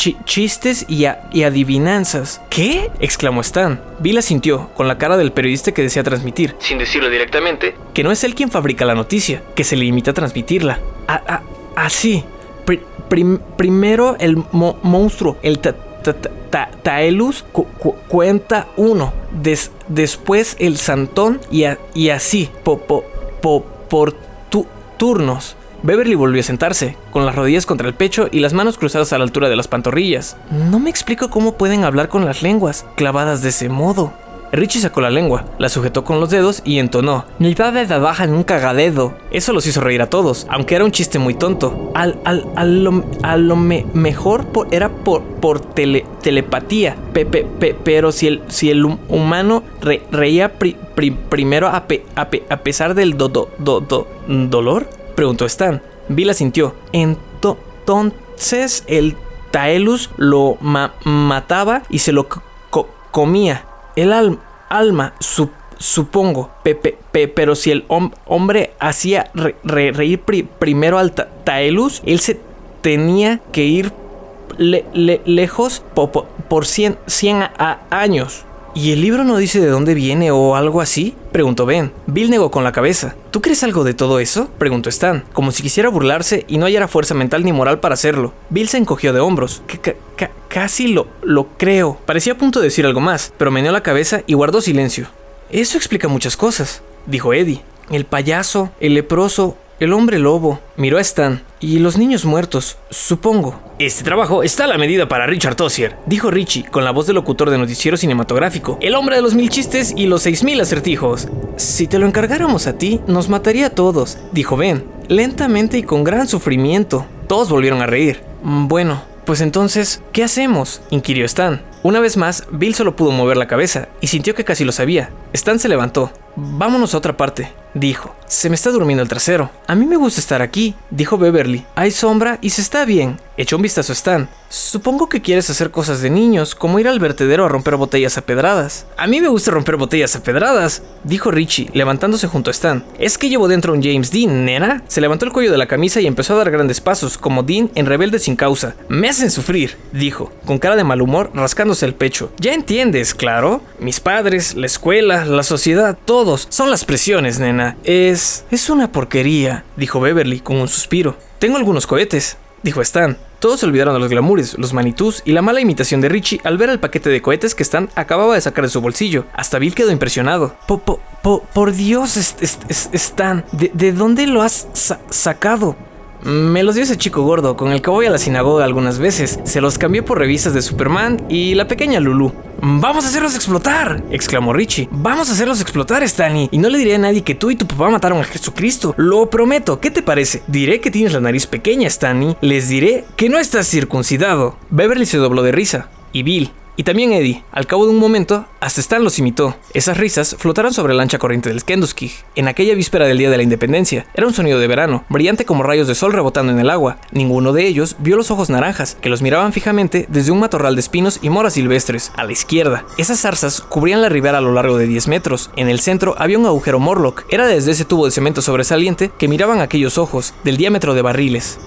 chi- chistes y, adivinanzas. ¿Qué? exclamó Stan. Bill asintió, con la cara del periodista que desea transmitir, Sin decirlo directamente. que no es él quien fabrica la noticia, que se limita a transmitirla. A- a- así. Pri- prim- primero el mo- monstruo, el ta- ta- ta- ta- Taelus, cu- cu- cuenta uno. Des- después el Santón y, así, po- po- po- por tu- turnos. Beverly volvió a sentarse, con las rodillas contra el pecho y las manos cruzadas a la altura de las pantorrillas. No me explico cómo pueden hablar con las lenguas, clavadas de ese modo. Richie sacó la lengua, la sujetó con los dedos y entonó. Mi padre trabaja en un cagadedo. Eso los hizo reír a todos, aunque era un chiste muy tonto. Al, al, a lo, a lo me- mejor por- era por, por tele- telepatía. Pe- pe- pe- pero si el, si el hum- humano re- reía pri- pri- primero a, a a pesar del do- do- do- dolor, preguntó Stan. Bill asintió. Ento- Entonces el Taelus lo ma- mataba y se lo co- co- comía. El al- alma, su- supongo. Pe- pe- pe- pero si el hom- hombre hacía re- re- reír pri- primero al Ta- Taelus, él se tenía que ir le- le- lejos po- po- por 100, 100 a- a- años. ¿Y el libro no dice de dónde viene o algo así? Preguntó Ben. Bill negó con la cabeza. ¿Tú crees algo de todo eso? Preguntó Stan, como si quisiera burlarse y no hallara fuerza mental ni moral para hacerlo. Bill se encogió de hombros. Ca- ca- ca- casi lo, lo creo. Parecía a punto de decir algo más, pero meneó la cabeza y guardó silencio. Eso explica muchas cosas, dijo Eddie. El payaso, el leproso, el hombre lobo. Miró a Stan. Y los niños muertos, supongo. Este trabajo está a la medida para Richard Tossier, dijo Richie con la voz del locutor de noticiero cinematográfico. El hombre de los mil chistes y los seis mil acertijos. Si te lo encargáramos a ti, nos mataría a todos, dijo Ben, lentamente y con gran sufrimiento. Todos volvieron a reír. "Mm, Bueno, pues entonces, ¿qué hacemos? inquirió Stan. Una vez más, Bill solo pudo mover la cabeza y sintió que casi lo sabía. Stan se levantó. Vámonos a otra parte, dijo. Se me está durmiendo el trasero. A mí me gusta estar aquí, dijo Beverly. Hay sombra y se está bien. Echó un vistazo a Stan. Supongo que quieres hacer cosas de niños, como ir al vertedero a romper botellas a pedradas. A mí me gusta romper botellas a pedradas, dijo Richie, levantándose junto a Stan. Es que llevo dentro un James Dean, nena. Se levantó el cuello de la camisa y empezó a dar grandes pasos, como Dean en Rebelde sin causa. Me hacen sufrir, dijo, con cara de mal humor, rascándose el pecho. Ya entiendes, claro. Mis padres, la escuela, la sociedad, todos. Son las presiones, nena. Es... es una porquería, dijo Beverly con un suspiro. Tengo algunos cohetes, dijo Stan. Todos se olvidaron de los glamours, los manitús y la mala imitación de Richie al ver el paquete de cohetes que Stan acababa de sacar de su bolsillo. Hasta Bill quedó impresionado. por Dios, Stan, ¿de, dónde lo has sacado? Me los dio ese chico gordo con el que voy a la sinagoga algunas veces. Se los cambié por revistas de Superman y la pequeña Lulu. ¡Vamos a hacerlos explotar! exclamó Richie. ¡Vamos a hacerlos explotar, Stanley! Y no le diré a nadie que tú y tu papá mataron a Jesucristo. Lo prometo. ¿Qué te parece? Diré que tienes la nariz pequeña, Stanley. Les diré que no estás circuncidado. Beverly se dobló de risa. Y Bill, y también Eddie, al cabo de un momento, hasta Stan los imitó. Esas risas flotaron sobre la ancha corriente del Kenduskig, en aquella víspera del Día de la Independencia. Era un sonido de verano, brillante como rayos de sol rebotando en el agua. Ninguno de ellos vio los ojos naranjas, que los miraban fijamente desde un matorral de espinos y moras silvestres, a la izquierda. Esas zarzas cubrían la ribera a lo largo de 10 metros. En el centro había un agujero Morlock. Era desde ese tubo de cemento sobresaliente que miraban aquellos ojos, del diámetro de barriles.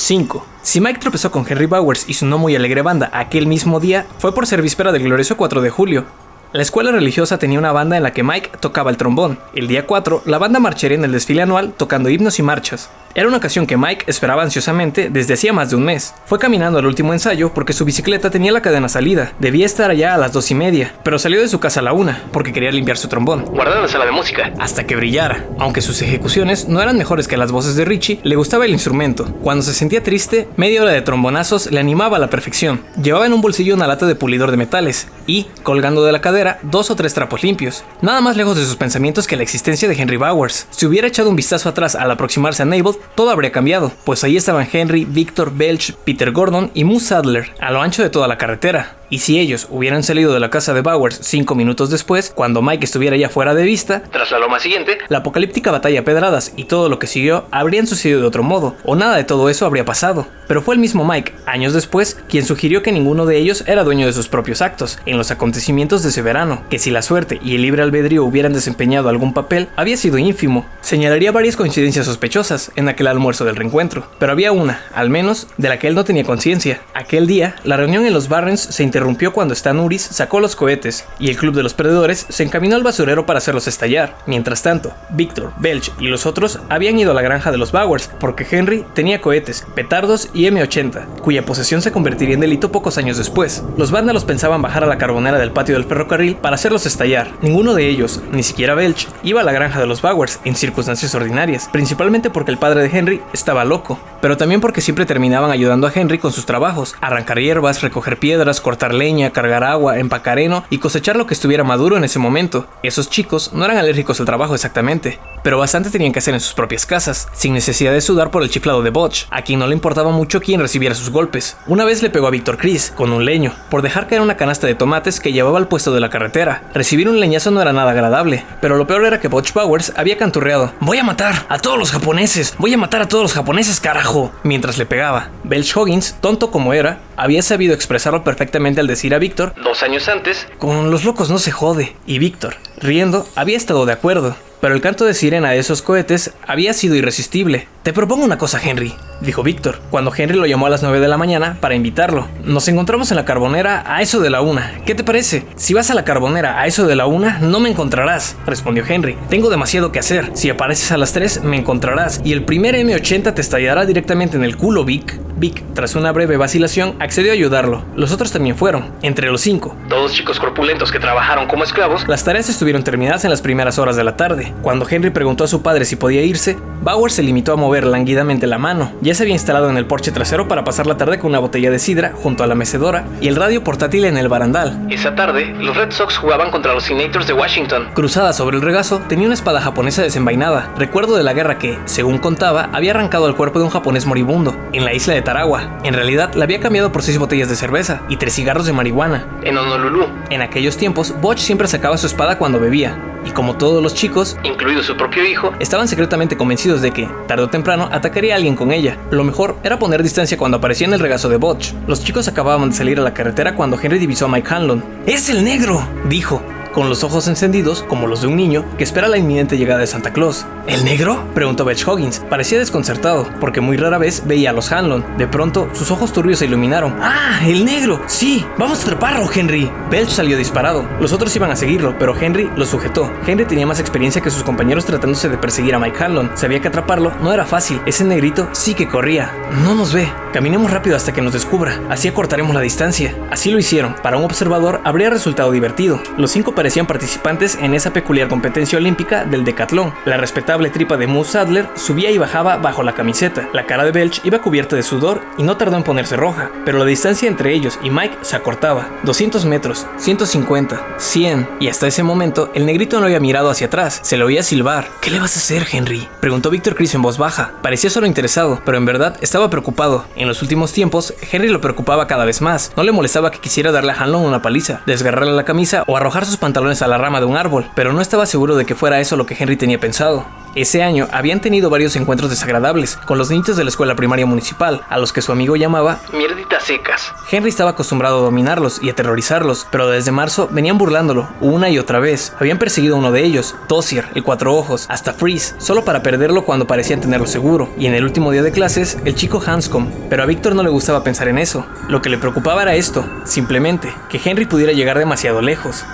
5. Si Mike tropezó con Henry Bowers y su no muy alegre banda aquel mismo día, fue por ser víspera del glorioso 4 de julio. La escuela religiosa tenía una banda en la que Mike tocaba el trombón. El día 4, la banda marcharía en el desfile anual tocando himnos y marchas. Era una ocasión que Mike esperaba ansiosamente desde hacía más de un mes. Fue caminando al último ensayo porque su bicicleta tenía la cadena salida. Debía estar allá a las dos y media, pero salió de su casa a la una porque quería limpiar su trombón. Guardado en la sala de música. Hasta que brillara. Aunque sus ejecuciones no eran mejores que las voces de Richie, le gustaba el instrumento. Cuando se sentía triste, media hora de trombonazos le animaba a la perfección. Llevaba en un bolsillo una lata de pulidor de metales y, colgando de la cadera, dos o tres trapos limpios. Nada más lejos de sus pensamientos que la existencia de Henry Bowers. Si hubiera echado un vistazo atrás al aproximarse a Navel, todo habría cambiado, pues ahí estaban Henry, Victor, Belch, Peter Gordon y Moose Sadler, a lo ancho de toda la carretera. Y si ellos hubieran salido de la casa de Bowers cinco minutos después, cuando Mike estuviera ya fuera de vista, tras la loma siguiente, la apocalíptica batalla pedradas y todo lo que siguió habrían sucedido de otro modo, o nada de todo eso habría pasado. Pero fue el mismo Mike, años después, quien sugirió que ninguno de ellos era dueño de sus propios actos en los acontecimientos de ese verano, que si la suerte y el libre albedrío hubieran desempeñado algún papel, había sido ínfimo. Señalaría varias coincidencias sospechosas en aquel almuerzo del reencuentro, pero había una, al menos, de la que él no tenía conciencia. Aquel día, la reunión en los Barrens se interrumpió cuando Stan Uris sacó los cohetes y el club de los perdedores se encaminó al basurero para hacerlos estallar. Mientras tanto, Victor, Belch y los otros habían ido a la granja de los Bowers porque Henry tenía cohetes, petardos y M80, cuya posesión se convertiría en delito pocos años después. Los vándalos pensaban bajar a la carbonera del patio del ferrocarril para hacerlos estallar. Ninguno de ellos, ni siquiera Belch, iba a la granja de los Bowers en circunstancias ordinarias, principalmente porque el padre de Henry estaba loco, pero también porque siempre terminaban ayudando a Henry con sus trabajos, arrancar hierbas, recoger piedras, cortar leña, cargar agua, empacar heno y cosechar lo que estuviera maduro en ese momento. Esos chicos no eran alérgicos al trabajo exactamente, pero bastante tenían que hacer en sus propias casas, sin necesidad de sudar por el chiflado de Botch, a quien no le importaba mucho quién recibiera sus golpes. Una vez le pegó a Víctor Chris con un leño, por dejar caer una canasta de tomates que llevaba al puesto de la carretera. Recibir un leñazo no era nada agradable, pero lo peor era que Botch Powers había canturreado: Voy a matar a todos los japoneses, voy a matar a todos los japoneses, carajo, mientras le pegaba. Belch Hoggins, tonto como era, había sabido expresarlo perfectamente al decir a Víctor, dos años antes, con los locos no se jode. Y Víctor, riendo, había estado de acuerdo. Pero el canto de sirena de esos cohetes había sido irresistible. Te propongo una cosa, Henry, dijo Víctor, cuando Henry lo llamó a las 9 de la mañana para invitarlo. Nos encontramos en la carbonera a eso de la una. ¿Qué te parece? Si vas a la carbonera a eso de la una, no me encontrarás, respondió Henry. Tengo demasiado que hacer. Si apareces a las 3, me encontrarás. Y el primer M80 te estallará directamente en el culo, Vic. Vic, tras una breve vacilación, accedió a ayudarlo. Los otros también fueron, entre los cinco. Todos chicos corpulentos que trabajaron como esclavos. Las tareas estuvieron terminadas en las primeras horas de la tarde. Cuando Henry preguntó a su padre si podía irse, Bauer se limitó a mover languidamente la mano. Ya se había instalado en el porche trasero para pasar la tarde con una botella de sidra junto a la mecedora y el radio portátil en el barandal. Esa tarde, los Red Sox jugaban contra los Senators de Washington. Cruzada sobre el regazo, tenía una espada japonesa desenvainada, recuerdo de la guerra que, según contaba, había arrancado el cuerpo de un japonés moribundo, en la isla de Tarawa. En realidad, la había cambiado por seis botellas de cerveza y tres cigarros de marihuana. En Honolulu. En aquellos tiempos, Botch siempre sacaba su espada cuando bebía, y como todos los chicos, incluido su propio hijo, estaban secretamente convencidos de que, tarde o temprano, atacaría a alguien con ella. Lo mejor era poner distancia cuando aparecía en el regazo de Botch. Los chicos acababan de salir a la carretera cuando Henry divisó a Mike Hanlon. ¡Es el negro! dijo, con los ojos encendidos como los de un niño que espera la inminente llegada de Santa Claus. ¿El negro? preguntó Belch Hoggins. Parecía desconcertado, porque muy rara vez veía a los Hanlon. De pronto, sus ojos turbios se iluminaron. ¡Ah! ¡El negro! ¡Sí! ¡Vamos a atraparlo, Henry! Belch salió disparado. Los otros iban a seguirlo, pero Henry lo sujetó. Henry tenía más experiencia que sus compañeros tratándose de perseguir a Mike Hanlon. Sabía que atraparlo no era fácil. Ese negrito sí que corría. No nos ve. Caminemos rápido hasta que nos descubra. Así acortaremos la distancia. Así lo hicieron. Para un observador habría resultado divertido. Los cinco parecían participantes en esa peculiar competencia olímpica del decatlón. La respetable tripa de Moose Sadler subía y bajaba bajo la camiseta. La cara de Belch iba cubierta de sudor y no tardó en ponerse roja, pero la distancia entre ellos y Mike se acortaba. 200 metros, 150, 100, y hasta ese momento el negrito no había mirado hacia atrás, se lo oía silbar. ¿Qué le vas a hacer, Henry? Preguntó Víctor Chris en voz baja. Parecía solo interesado, pero en verdad estaba preocupado. En los últimos tiempos, Henry lo preocupaba cada vez más. No le molestaba que quisiera darle a Hanlon una paliza, desgarrarle la camisa o arrojar sus pantalones a la rama de un árbol, pero no estaba seguro de que fuera eso lo que Henry tenía pensado. Ese año habían tenido varios encuentros desagradables con los niños de la escuela primaria municipal, a los que su amigo llamaba mierditas secas. Henry estaba acostumbrado a dominarlos y aterrorizarlos, pero desde marzo venían burlándolo una y otra vez. Habían perseguido a uno de ellos, Tossier, el cuatro ojos, hasta Freeze, solo para perderlo cuando parecían tenerlo seguro. Y en el último día de clases, el chico Hanscom. Pero a Víctor no le gustaba pensar en eso. Lo que le preocupaba era esto, simplemente, que Henry pudiera llegar demasiado lejos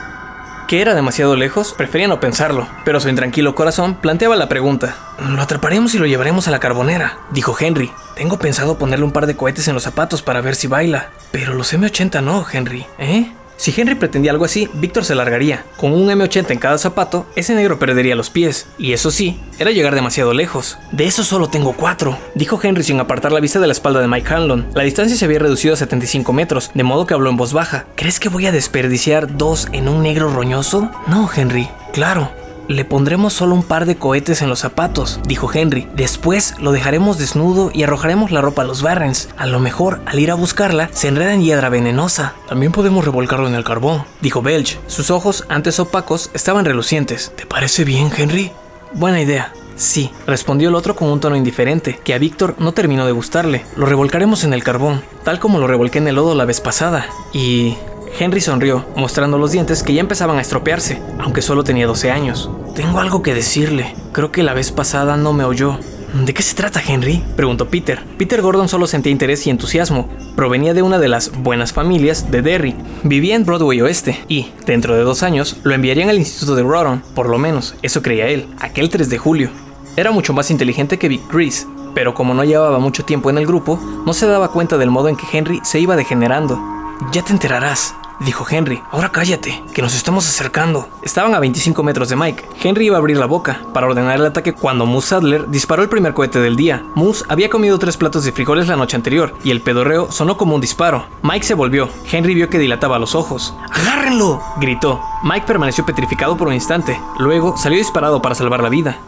que era demasiado lejos, prefería no pensarlo, pero su intranquilo corazón planteaba la pregunta. Lo atraparemos y lo llevaremos a la carbonera, dijo Henry. Tengo pensado ponerle un par de cohetes en los zapatos para ver si baila. Pero los M80 no, Henry, ¿eh? Si Henry pretendía algo así, Víctor se largaría. Con un M80 en cada zapato, ese negro perdería los pies. Y eso sí, era llegar demasiado lejos. De eso solo tengo cuatro, dijo Henry sin apartar la vista de la espalda de Mike Hanlon. La distancia se había reducido a 75 metros, de modo que habló en voz baja. ¿Crees que voy a desperdiciar dos en un negro roñoso? No, Henry. Claro, le pondremos solo un par de cohetes en los zapatos, dijo Henry. Después lo dejaremos desnudo y arrojaremos la ropa a los Barrens. A lo mejor, al ir a buscarla, se enreda en hiedra venenosa. También podemos revolcarlo en el carbón, dijo Belch. Sus ojos, antes opacos, estaban relucientes. ¿Te parece bien, Henry? Buena idea. Sí, respondió el otro con un tono indiferente, que a Víctor no terminó de gustarle. Lo revolcaremos en el carbón, tal como lo revolqué en el lodo la vez pasada. Y... Henry sonrió, mostrando los dientes que ya empezaban a estropearse, aunque solo tenía 12 años. Tengo algo que decirle. Creo que la vez pasada no me oyó. ¿De qué se trata, Henry? preguntó Peter. Peter Gordon solo sentía interés y entusiasmo. Provenía de una de las buenas familias de Derry. Vivía en Broadway Oeste y, dentro de dos años, lo enviarían al Instituto de Rodon, por lo menos, eso creía él, aquel 3 de julio. Era mucho más inteligente que Vic Chris, pero como no llevaba mucho tiempo en el grupo, no se daba cuenta del modo en que Henry se iba degenerando. Ya te enterarás, dijo Henry. Ahora cállate, que nos estamos acercando. Estaban a 25 metros de Mike. Henry iba a abrir la boca para ordenar el ataque cuando Moose Sadler disparó el primer cohete del día. Moose había comido tres platos de frijoles la noche anterior y el pedorreo sonó como un disparo. Mike se volvió. Henry vio que dilataba los ojos. ¡Agárrenlo! gritó. Mike permaneció petrificado por un instante. Luego salió disparado para salvar la vida.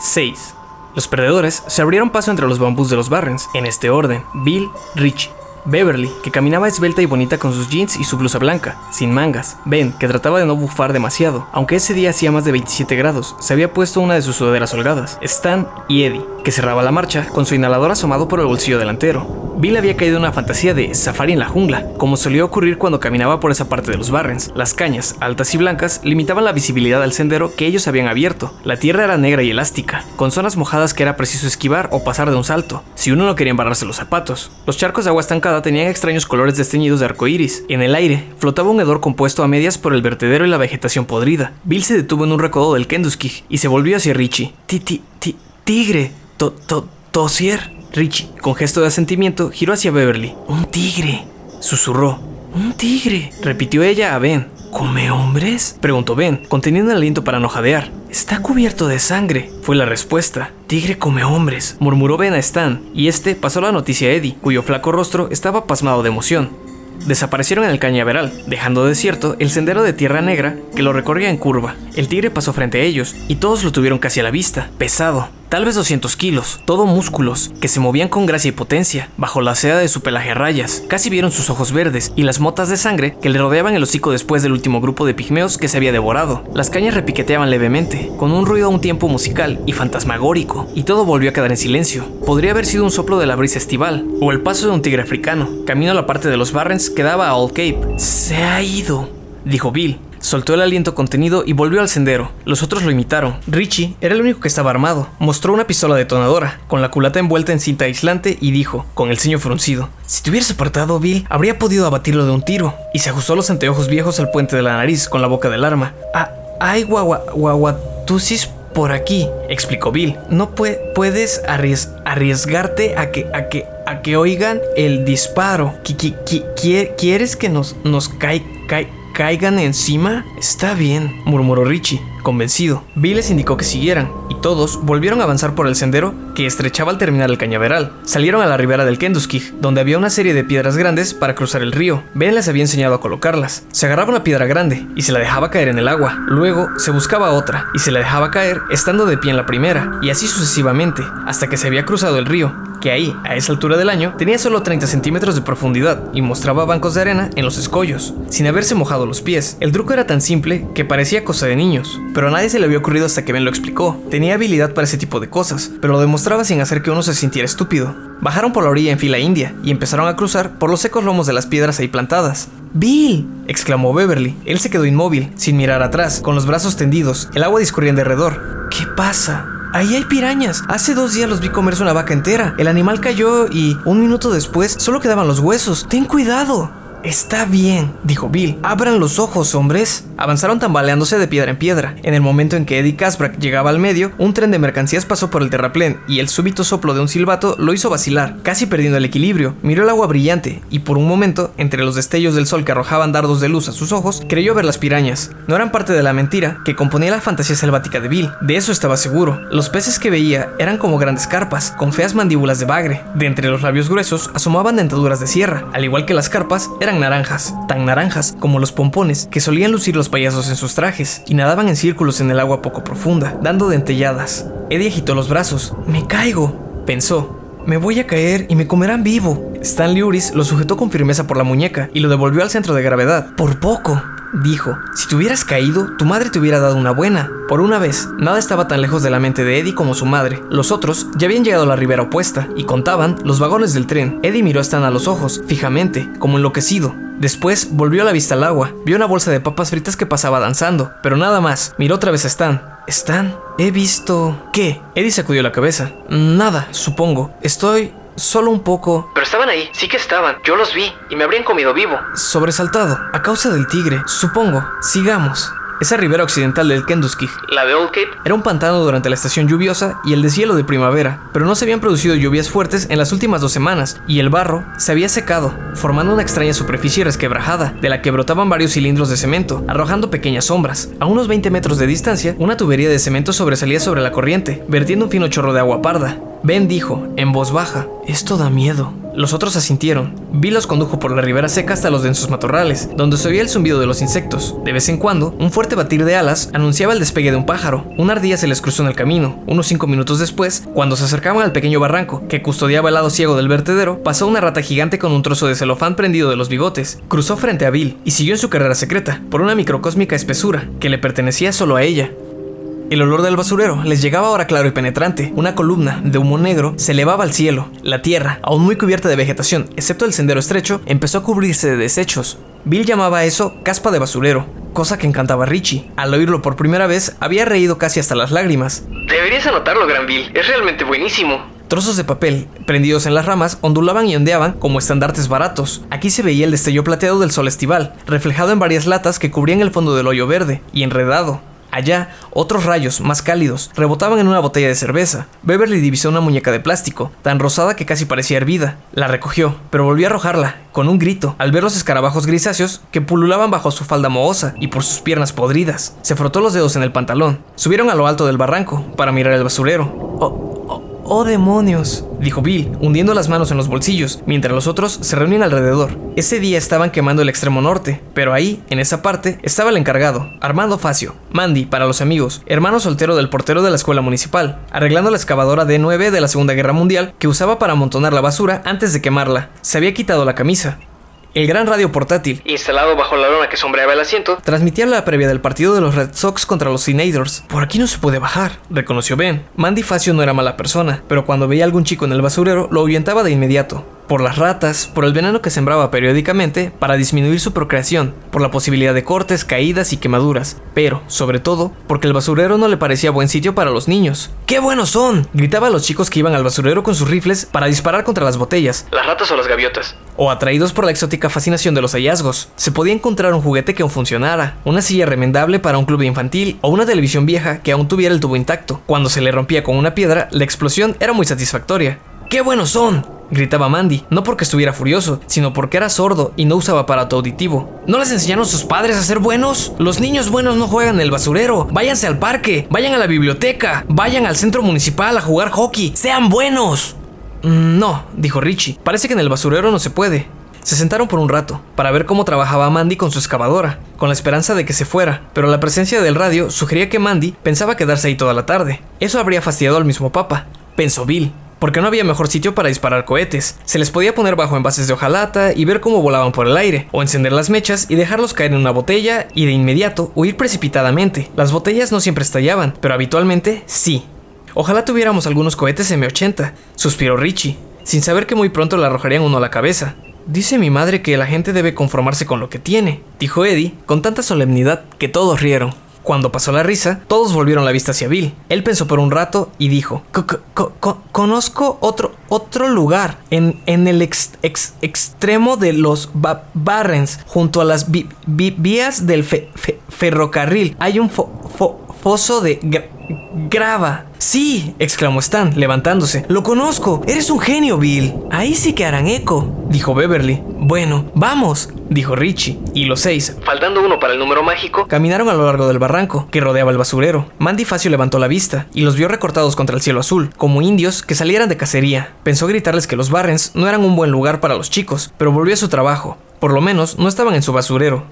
6. Los perdedores se abrieron paso entre los bambús de los Barrens, en este orden: Bill, Richie, Beverly, que caminaba esbelta y bonita con sus jeans y su blusa blanca, sin mangas. Ben, que trataba de no bufar demasiado, aunque ese día hacía más de 27 grados, se había puesto una de sus sudaderas holgadas. Stan y Eddie, que cerraba la marcha con su inhalador asomado por el bolsillo delantero. Bill había caído en una fantasía de safari en la jungla, como solía ocurrir cuando caminaba por esa parte de los Barrens. Las cañas, altas y blancas, limitaban la visibilidad del sendero que ellos habían abierto. La tierra era negra y elástica, con zonas mojadas que era preciso esquivar o pasar de un salto, si uno no quería embarrarse los zapatos. Los charcos de agua tenían extraños colores desteñidos de arco iris. En el aire flotaba un hedor compuesto a medias por el vertedero y la vegetación podrida. Bill se detuvo en un recodo del Kenduskig y se volvió hacia Richie. Ti, ti, ti, tigre. To, to, tosier. Richie, con gesto de asentimiento, giró hacia Beverly. Un tigre. Susurró. Un tigre. Repitió ella a Ben. ¿Come hombres? Preguntó Ben, conteniendo el aliento para no jadear. Está cubierto de sangre, fue la respuesta. Tigre come hombres, murmuró Ben a Stan, y este pasó la noticia a Eddie, cuyo flaco rostro estaba pasmado de emoción. Desaparecieron en el cañaveral, dejando desierto el sendero de tierra negra que lo recorría en curva. El tigre pasó frente a ellos, y todos lo tuvieron casi a la vista, pesado, tal vez 200 kilos, todo músculos, que se movían con gracia y potencia, bajo la seda de su pelaje rayas. Casi vieron sus ojos verdes y las motas de sangre que le rodeaban el hocico después del último grupo de pigmeos que se había devorado. Las cañas repiqueteaban levemente, con un ruido a un tiempo musical y fantasmagórico, y todo volvió a quedar en silencio. Podría haber sido un soplo de la brisa estival, o el paso de un tigre africano, camino a la parte de los Barrens que daba a Old Cape. Se ha ido, dijo Bill, soltó el aliento contenido y volvió al sendero. Los otros lo imitaron. Richie era el único que estaba armado. Mostró una pistola detonadora, con la culata envuelta en cinta aislante, y dijo, con el ceño fruncido, si te hubieras apartado, Bill, habría podido abatirlo de un tiro. Y se ajustó los anteojos viejos al puente de la nariz con la boca del arma. Ah, ay, guagua, guaguatusis por aquí, explicó Bill. No puedes arriesgarte a que, a que, a que oigan el disparo. ¿Quieres que nos, nos caigan encima? Está bien, murmuró Richie convencido. Bill les indicó que siguieran, todos volvieron a avanzar por el sendero que estrechaba al terminar el cañaveral. Salieron a la ribera del Kenduskig, donde había una serie de piedras grandes para cruzar el río. Ben les había enseñado a colocarlas. Se agarraba una piedra grande y se la dejaba caer en el agua. Luego se buscaba otra y se la dejaba caer estando de pie en la primera, y así sucesivamente, hasta que se había cruzado el río, que ahí, a esa altura del año, tenía solo 30 centímetros de profundidad y mostraba bancos de arena en los escollos, sin haberse mojado los pies. El truco era tan simple que parecía cosa de niños pero a nadie se le había ocurrido hasta que Ben lo explicó. Tenía habilidad para ese tipo de cosas, pero lo demostraba sin hacer que uno se sintiera estúpido. Bajaron por la orilla en fila india y empezaron a cruzar por los secos lomos de las piedras ahí plantadas. ¡Bill! exclamó Beverly. Él se quedó inmóvil, sin mirar atrás, con los brazos tendidos, el agua discurriendo alrededor. ¿Qué pasa? Ahí hay pirañas. Hace dos días los vi comerse una vaca entera. El animal cayó y un minuto después solo quedaban los huesos. Ten cuidado. Está bien, dijo Bill. Abran los ojos, hombres. Avanzaron tambaleándose de piedra en piedra. En el momento en que Eddie Casbrack llegaba al medio, un tren de mercancías pasó por el terraplén y el súbito soplo de un silbato lo hizo vacilar, casi perdiendo el equilibrio. Miró el agua brillante y por un momento, entre los destellos del sol que arrojaban dardos de luz a sus ojos, creyó ver las pirañas. No eran parte de la mentira que componía la fantasía selvática de Bill. De eso estaba seguro. Los peces que veía eran como grandes carpas, con feas mandíbulas de bagre. De entre los labios gruesos asomaban dentaduras de sierra, al igual que las carpas eran naranjas, tan naranjas como los pompones que solían lucir los payasos en sus trajes, y nadaban en círculos en el agua poco profunda, dando dentelladas. Eddie agitó los brazos. Me caigo, pensó. Me voy a caer y me comerán vivo. Stanley Uris lo sujetó con firmeza por la muñeca y lo devolvió al centro de gravedad. Por poco dijo, si te hubieras caído, tu madre te hubiera dado una buena. Por una vez, nada estaba tan lejos de la mente de Eddie como su madre. Los otros ya habían llegado a la ribera opuesta y contaban los vagones del tren. Eddie miró a Stan a los ojos, fijamente, como enloquecido. Después volvió la vista al agua, vio una bolsa de papas fritas que pasaba danzando, pero nada más. Miró otra vez a Stan. Stan, he visto... ¿Qué? Eddie sacudió la cabeza. Nada, supongo. Estoy solo un poco... Pero estaban ahí, sí que estaban. Yo los vi y me habrían comido vivo. Sobresaltado, a causa del tigre, supongo. Sigamos. Esa ribera occidental del Kenduskig, la de Old Cape, era un pantano durante la estación lluviosa y el deshielo de primavera, pero no se habían producido lluvias fuertes en las últimas dos semanas y el barro se había secado, formando una extraña superficie resquebrajada, de la que brotaban varios cilindros de cemento, arrojando pequeñas sombras. A unos 20 metros de distancia, una tubería de cemento sobresalía sobre la corriente, vertiendo un fino chorro de agua parda. Ben dijo, en voz baja, esto da miedo. Los otros asintieron. Bill los condujo por la ribera seca hasta los densos matorrales, donde se oía el zumbido de los insectos. De vez en cuando, un fuerte batir de alas anunciaba el despegue de un pájaro. Una ardilla se les cruzó en el camino. Unos cinco minutos después, cuando se acercaban al pequeño barranco que custodiaba el lado ciego del vertedero, pasó una rata gigante con un trozo de celofán prendido de los bigotes. Cruzó frente a Bill y siguió en su carrera secreta, por una microcósmica espesura que le pertenecía solo a ella. El olor del basurero les llegaba ahora claro y penetrante. Una columna de humo negro se elevaba al cielo. La tierra, aún muy cubierta de vegetación, excepto el sendero estrecho, empezó a cubrirse de desechos. Bill llamaba a eso caspa de basurero, cosa que encantaba a Richie. Al oírlo por primera vez, había reído casi hasta las lágrimas. Deberías anotarlo, Gran Bill. Es realmente buenísimo. Trozos de papel, prendidos en las ramas, ondulaban y ondeaban como estandartes baratos. Aquí se veía el destello plateado del sol estival, reflejado en varias latas que cubrían el fondo del hoyo verde, y enredado, Allá, otros rayos, más cálidos, rebotaban en una botella de cerveza. Beverly divisó una muñeca de plástico, tan rosada que casi parecía hervida. La recogió, pero volvió a arrojarla, con un grito, al ver los escarabajos grisáceos que pululaban bajo su falda mohosa y por sus piernas podridas. Se frotó los dedos en el pantalón. Subieron a lo alto del barranco para mirar el basurero. Oh, ¡Oh demonios! dijo Bill, hundiendo las manos en los bolsillos, mientras los otros se reunían alrededor. Ese día estaban quemando el extremo norte, pero ahí, en esa parte, estaba el encargado, Armando Facio, Mandy para los amigos, hermano soltero del portero de la escuela municipal, arreglando la excavadora D9 de la Segunda Guerra Mundial que usaba para amontonar la basura antes de quemarla. Se había quitado la camisa, el gran radio portátil, instalado bajo la lona que sombreaba el asiento, transmitía la previa del partido de los Red Sox contra los Senators. Por aquí no se puede bajar, reconoció Ben. Mandy Facio no era mala persona, pero cuando veía a algún chico en el basurero, lo ahuyentaba de inmediato. Por las ratas, por el veneno que sembraba periódicamente para disminuir su procreación, por la posibilidad de cortes, caídas y quemaduras, pero, sobre todo, porque el basurero no le parecía buen sitio para los niños. ¡Qué buenos son! Gritaba a los chicos que iban al basurero con sus rifles para disparar contra las botellas, ¿Las ratas o las gaviotas? o atraídos por la exótica fascinación de los hallazgos. Se podía encontrar un juguete que aún funcionara, una silla remendable para un club infantil o una televisión vieja que aún tuviera el tubo intacto. Cuando se le rompía con una piedra, la explosión era muy satisfactoria. ¡Qué buenos son! gritaba Mandy, no porque estuviera furioso, sino porque era sordo y no usaba aparato auditivo. ¿No les enseñaron sus padres a ser buenos? Los niños buenos no juegan en el basurero. Váyanse al parque, vayan a la biblioteca, vayan al centro municipal a jugar hockey. ¡Sean buenos! "Mm, No, dijo Richie. Parece que en el basurero no se puede. Se sentaron por un rato, para ver cómo trabajaba Mandy con su excavadora, con la esperanza de que se fuera, pero la presencia del radio sugería que Mandy pensaba quedarse ahí toda la tarde. Eso habría fastidiado al mismo papa, pensó Bill, porque no había mejor sitio para disparar cohetes. Se les podía poner bajo envases de hojalata y ver cómo volaban por el aire, o encender las mechas y dejarlos caer en una botella y de inmediato huir precipitadamente. Las botellas no siempre estallaban, pero habitualmente sí. Ojalá tuviéramos algunos cohetes M80, suspiró Richie, sin saber que muy pronto le arrojarían uno a la cabeza. Dice mi madre que la gente debe conformarse con lo que tiene, dijo Eddie con tanta solemnidad que todos rieron. Cuando pasó la risa, todos volvieron la vista hacia Bill. Él pensó por un rato y dijo, "Co- co- co- co- conozco otro, otro lugar en, en el ex- ex- extremo de los Ba- Barrens, junto a las vías del fe- fe- ferrocarril. Hay un fo- fo- foso de gra- grava. Sí, exclamó Stan, levantándose. Lo conozco. Eres un genio, Bill. Ahí sí que harán eco, dijo Beverly. Bueno, vamos, dijo Richie. Y los seis, Faltando uno para el número mágico. Caminaron a lo largo del barranco que rodeaba el basurero. Mandy Facio levantó la vista y los vio recortados contra el cielo azul, como indios que salieran de cacería. Pensó gritarles que los Barrens no eran un buen lugar para los chicos, pero volvió a su trabajo. Por lo menos no estaban en su basurero.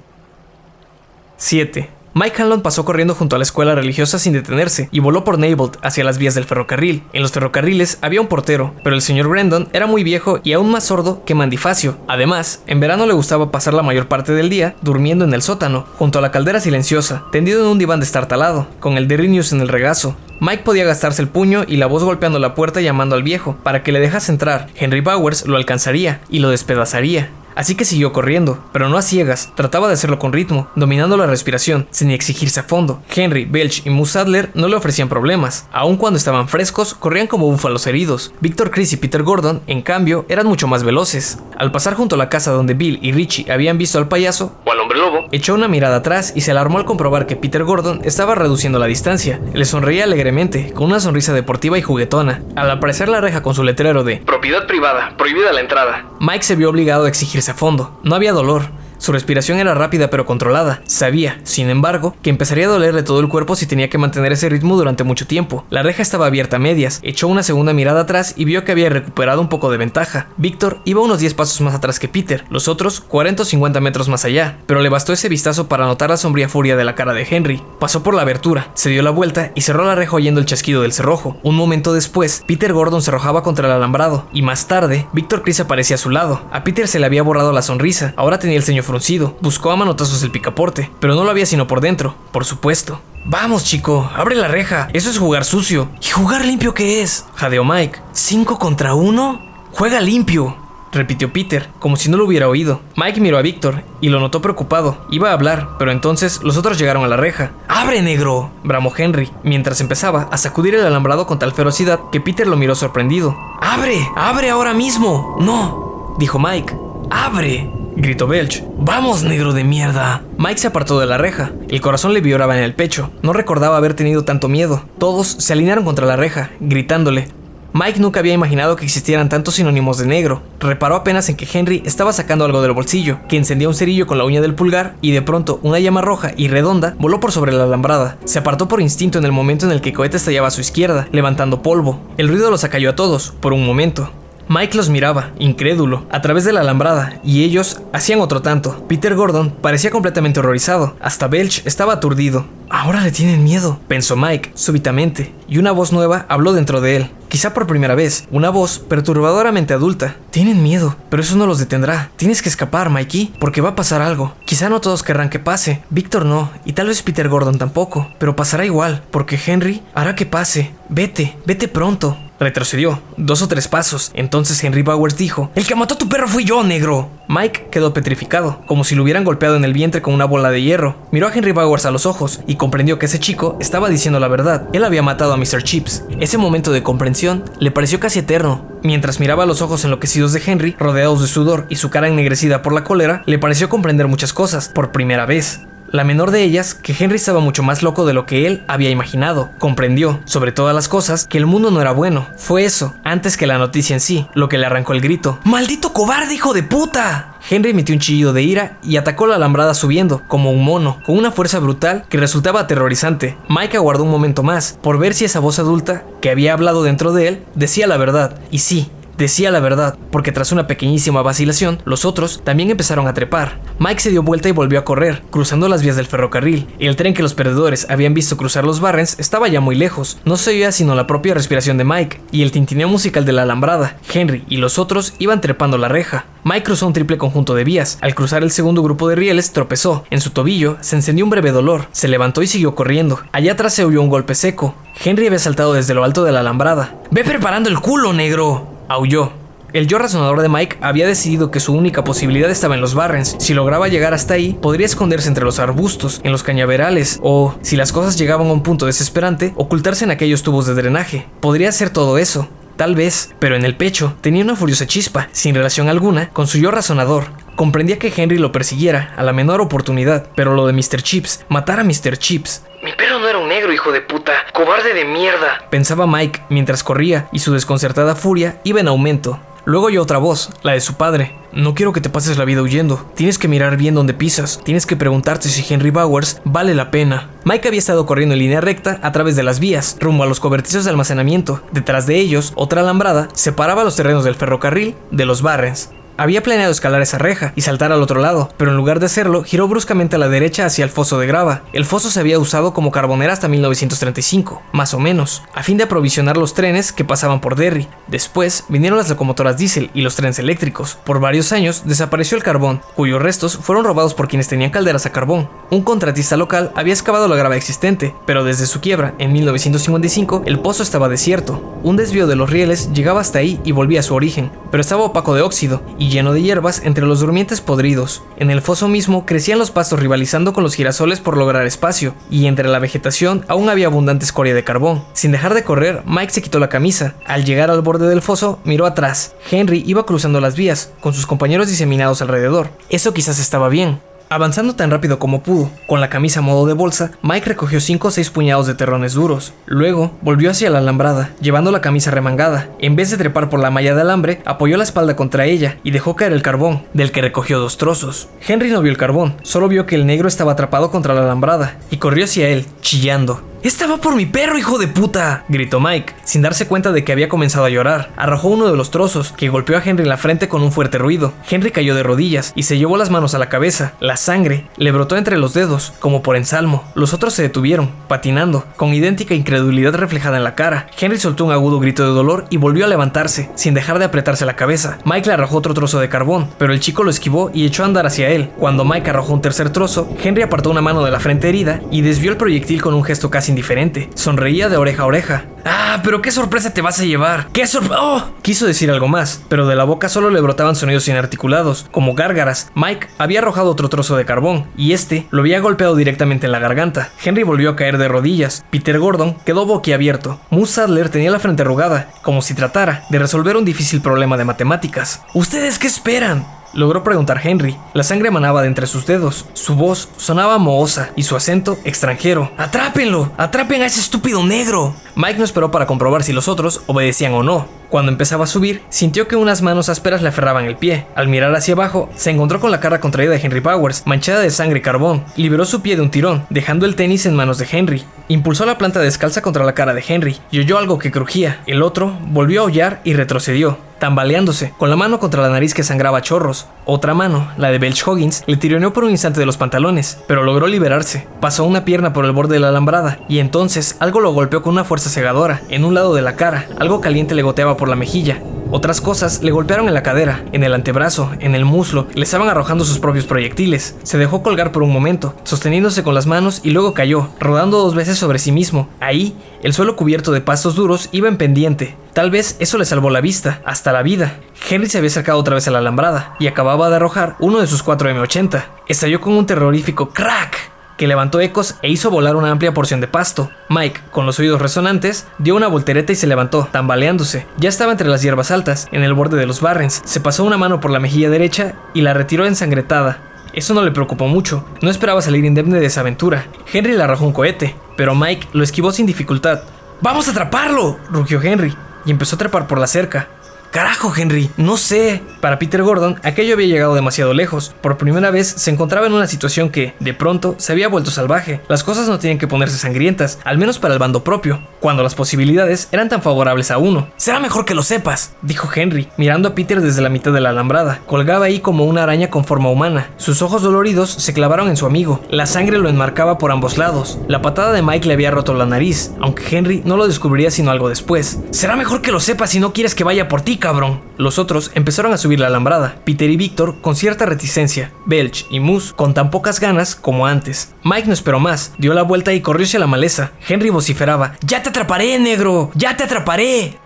7. Mike Hanlon pasó corriendo junto a la escuela religiosa sin detenerse y voló por Neibolt hacia las vías del ferrocarril. En los ferrocarriles había un portero, pero el señor Brandon era muy viejo y aún más sordo que Mandifacio. Además, en verano le gustaba pasar la mayor parte del día durmiendo en el sótano, junto a la caldera silenciosa, tendido en un diván destartalado, con el Derinius en el regazo. Mike podía gastarse el puño y la voz golpeando la puerta llamando al viejo para que le dejase entrar. Henry Bowers lo alcanzaría y lo despedazaría. Así que siguió corriendo, pero no a ciegas, trataba de hacerlo con ritmo, dominando la respiración, sin exigirse a fondo. Henry, Belch y Moose Sadler no le ofrecían problemas, aun cuando estaban frescos, corrían como búfalos heridos. Victor Chris y Peter Gordon, en cambio, eran mucho más veloces. Al pasar junto a la casa donde Bill y Richie habían visto al payaso, O al hombre lobo. Echó una mirada atrás y se alarmó al comprobar que Peter Gordon estaba reduciendo la distancia. Le sonreía alegremente, con una sonrisa deportiva y juguetona. Al aparecer la reja con su letrero de Propiedad privada. Prohibida la entrada. Mike se vio obligado a exigirse a fondo. No había dolor. Su respiración era rápida pero controlada. Sabía, sin embargo, que empezaría a dolerle todo el cuerpo si tenía que mantener ese ritmo durante mucho tiempo. La reja estaba abierta a medias. Echó una segunda mirada atrás y vio que había recuperado un poco de ventaja. Víctor iba unos 10 pasos más atrás que Peter, los otros 40 o 50 metros más allá, pero le bastó ese vistazo para notar la sombría furia de la cara de Henry. Pasó por la abertura, se dio la vuelta y cerró la reja oyendo el chasquido del cerrojo. Un momento después, Peter Gordon se arrojaba contra el alambrado y más tarde, Víctor Chris aparecía a su lado. A Peter se le había borrado la sonrisa, ahora tenía el ceño fruncido. Buscó a manotazos el picaporte, pero no lo había sino por dentro, por supuesto. Vamos, chico, abre la reja. Eso es jugar sucio. ¿Y jugar limpio qué es? Jadeó Mike. ¿Cinco contra uno? Juega limpio. Repitió Peter, como si no lo hubiera oído. Mike miró a Víctor y lo notó preocupado. Iba a hablar, pero entonces los otros llegaron a la reja. ¡Abre, negro! bramó Henry, mientras empezaba a sacudir el alambrado con tal ferocidad que Peter lo miró sorprendido. ¡Abre! ¡Abre ahora mismo! ¡No! dijo Mike. ¡Abre! Gritó Belch. ¡Vamos, negro de mierda! Mike se apartó de la reja. El corazón le vibraba en el pecho. No recordaba haber tenido tanto miedo. Todos se alinearon contra la reja, gritándole. Mike nunca había imaginado que existieran tantos sinónimos de negro. Reparó apenas en que Henry estaba sacando algo del bolsillo, que encendía un cerillo con la uña del pulgar y de pronto una llama roja y redonda voló por sobre la alambrada. Se apartó por instinto en el momento en el que el cohete estallaba a su izquierda, levantando polvo. El ruido los acalló a todos, por un momento. Mike los miraba, incrédulo, a través de la alambrada, y ellos hacían otro tanto. Peter Gordon parecía completamente horrorizado. Hasta Belch estaba aturdido. Ahora le tienen miedo, pensó Mike, súbitamente, y una voz nueva habló dentro de él. Quizá por primera vez, una voz perturbadoramente adulta. Tienen miedo, pero eso no los detendrá. Tienes que escapar, Mikey, porque va a pasar algo. Quizá no todos querrán que pase. Víctor no, y tal vez Peter Gordon tampoco, pero pasará igual, porque Henry hará que pase. Vete, vete pronto. Retrocedió, dos o tres pasos. Entonces Henry Bowers dijo, El que mató a tu perro fui yo, negro. Mike quedó petrificado, como si lo hubieran golpeado en el vientre con una bola de hierro. Miró a Henry Bowers a los ojos y comprendió que ese chico estaba diciendo la verdad. Él había matado a Mr. Chips. Ese momento de comprensión le pareció casi eterno. Mientras miraba los ojos enloquecidos de Henry, rodeados de sudor y su cara ennegrecida por la cólera, le pareció comprender muchas cosas, por primera vez. La menor de ellas, que Henry estaba mucho más loco de lo que él había imaginado. Comprendió, sobre todas las cosas, que el mundo no era bueno. Fue eso, antes que la noticia en sí, lo que le arrancó el grito. ¡Maldito cobarde, hijo de puta! Henry emitió un chillido de ira y atacó la alambrada subiendo, como un mono, con una fuerza brutal que resultaba aterrorizante. Mike aguardó un momento más, por ver si esa voz adulta, que había hablado dentro de él, decía la verdad. Y sí, Decía la verdad, porque tras una pequeñísima vacilación, los otros también empezaron a trepar. Mike se dio vuelta y volvió a correr, cruzando las vías del ferrocarril. El tren que los perdedores habían visto cruzar los Barrens estaba ya muy lejos. No se oía sino la propia respiración de Mike y el tintineo musical de la alambrada. Henry y los otros iban trepando la reja. Mike cruzó un triple conjunto de vías. Al cruzar el segundo grupo de rieles, tropezó. En su tobillo se encendió un breve dolor. Se levantó y siguió corriendo. Allá atrás se oyó un golpe seco. Henry había saltado desde lo alto de la alambrada. ¡Ve preparando el culo, negro! Aulló. El yo razonador de Mike había decidido que su única posibilidad estaba en los Barrens. Si lograba llegar hasta ahí, podría esconderse entre los arbustos, en los cañaverales, o, si las cosas llegaban a un punto desesperante, ocultarse en aquellos tubos de drenaje. Podría hacer todo eso, tal vez, pero en el pecho tenía una furiosa chispa, sin relación alguna, con su yo razonador. Comprendía que Henry lo persiguiera a la menor oportunidad, pero lo de Mr. Chips, matar a Mr. Chips, mi perro no era un negro, hijo de puta. Cobarde de mierda. Pensaba Mike mientras corría y su desconcertada furia iba en aumento. Luego oyó otra voz, la de su padre. No quiero que te pases la vida huyendo. Tienes que mirar bien dónde pisas. Tienes que preguntarte si Henry Bowers vale la pena. Mike había estado corriendo en línea recta a través de las vías, rumbo a los cobertizos de almacenamiento. Detrás de ellos, otra alambrada separaba los terrenos del ferrocarril de los Barrens. Había planeado escalar esa reja y saltar al otro lado, pero en lugar de hacerlo, giró bruscamente a la derecha hacia el foso de grava. El foso se había usado como carbonera hasta 1935, más o menos, a fin de aprovisionar los trenes que pasaban por Derry. Después vinieron las locomotoras diésel y los trenes eléctricos. Por varios años desapareció el carbón, cuyos restos fueron robados por quienes tenían calderas a carbón. Un contratista local había excavado la grava existente, pero desde su quiebra en 1955 el pozo estaba desierto. Un desvío de los rieles llegaba hasta ahí y volvía a su origen, pero estaba opaco de óxido y lleno de hierbas entre los durmientes podridos. En el foso mismo crecían los pastos rivalizando con los girasoles por lograr espacio, y entre la vegetación aún había abundante escoria de carbón. Sin dejar de correr, Mike se quitó la camisa. Al llegar al borde del foso, miró atrás. Henry iba cruzando las vías, con sus compañeros diseminados alrededor. Eso quizás estaba bien, Avanzando tan rápido como pudo, con la camisa a modo de bolsa, Mike recogió 5 o 6 puñados de terrones duros. Luego, volvió hacia la alambrada, llevando la camisa remangada. En vez de trepar por la malla de alambre, apoyó la espalda contra ella y dejó caer el carbón, del que recogió dos trozos. Henry no vio el carbón, solo vio que el negro estaba atrapado contra la alambrada, y corrió hacia él, chillando. ¡Estaba por mi perro, hijo de puta! gritó Mike, sin darse cuenta de que había comenzado a llorar. Arrojó uno de los trozos, que golpeó a Henry en la frente con un fuerte ruido. Henry cayó de rodillas y se llevó las manos a la cabeza. La sangre le brotó entre los dedos, como por ensalmo. Los otros se detuvieron, patinando, con idéntica incredulidad reflejada en la cara. Henry soltó un agudo grito de dolor y volvió a levantarse, sin dejar de apretarse la cabeza. Mike le arrojó otro trozo de carbón, pero el chico lo esquivó y echó a andar hacia él. Cuando Mike arrojó un tercer trozo, Henry apartó una mano de la frente herida y desvió el proyectil con un gesto casi indiferente. Sonreía de oreja a oreja. ¡Ah, pero qué sorpresa te vas a llevar! ¡Qué sorpresa! ¡Oh! Quiso decir algo más, pero de la boca solo le brotaban sonidos inarticulados, como gárgaras. Mike había arrojado otro trozo de carbón, y este lo había golpeado directamente en la garganta. Henry volvió a caer de rodillas. Peter Gordon quedó boquiabierto. Moose Sadler tenía la frente arrugada, como si tratara de resolver un difícil problema de matemáticas. ¿Ustedes qué esperan? Logró preguntar Henry. La sangre emanaba de entre sus dedos. Su voz sonaba mohosa y su acento extranjero. ¡Atrápenlo! ¡Atrapen a ese estúpido negro! Mike no esperó para comprobar si los otros obedecían o no. Cuando empezaba a subir, sintió que unas manos ásperas le aferraban el pie. Al mirar hacia abajo, se encontró con la cara contraída de Henry Powers, manchada de sangre y carbón. Liberó su pie de un tirón, dejando el tenis en manos de Henry. Impulsó la planta descalza contra la cara de Henry y oyó algo que crujía. El otro volvió a aullar y retrocedió tambaleándose, con la mano contra la nariz que sangraba chorros. Otra mano, la de Belch Hoggins, le tironeó por un instante de los pantalones, pero logró liberarse. Pasó una pierna por el borde de la alambrada, y entonces algo lo golpeó con una fuerza cegadora, en un lado de la cara. Algo caliente le goteaba por la mejilla. Otras cosas le golpearon en la cadera, en el antebrazo, en el muslo, le estaban arrojando sus propios proyectiles. Se dejó colgar por un momento, sosteniéndose con las manos y luego cayó, rodando dos veces sobre sí mismo. Ahí, el suelo cubierto de pastos duros iba en pendiente. Tal vez eso le salvó la vista, hasta la vida. Henry se había acercado otra vez a la alambrada y acababa de arrojar uno de sus 4 M80. Estalló con un terrorífico crack que levantó ecos e hizo volar una amplia porción de pasto. Mike, con los oídos resonantes, dio una voltereta y se levantó, tambaleándose. Ya estaba entre las hierbas altas, en el borde de los barrens. Se pasó una mano por la mejilla derecha y la retiró ensangretada. Eso no le preocupó mucho, no esperaba salir indemne de esa aventura. Henry le arrojó un cohete, pero Mike lo esquivó sin dificultad. ¡Vamos a atraparlo! rugió Henry, y empezó a trepar por la cerca. Carajo, Henry, no sé. Para Peter Gordon, aquello había llegado demasiado lejos. Por primera vez se encontraba en una situación que, de pronto, se había vuelto salvaje. Las cosas no tenían que ponerse sangrientas, al menos para el bando propio, cuando las posibilidades eran tan favorables a uno. Será mejor que lo sepas, dijo Henry, mirando a Peter desde la mitad de la alambrada. Colgaba ahí como una araña con forma humana. Sus ojos doloridos se clavaron en su amigo. La sangre lo enmarcaba por ambos lados. La patada de Mike le había roto la nariz, aunque Henry no lo descubriría sino algo después. Será mejor que lo sepas si no quieres que vaya por ti, cabrón. Los otros empezaron a subir la alambrada, Peter y Víctor con cierta reticencia, Belch y Moose con tan pocas ganas como antes. Mike no esperó más, dio la vuelta y corrió hacia la maleza. Henry vociferaba, ¡Ya te atraparé, negro! ¡Ya te atraparé!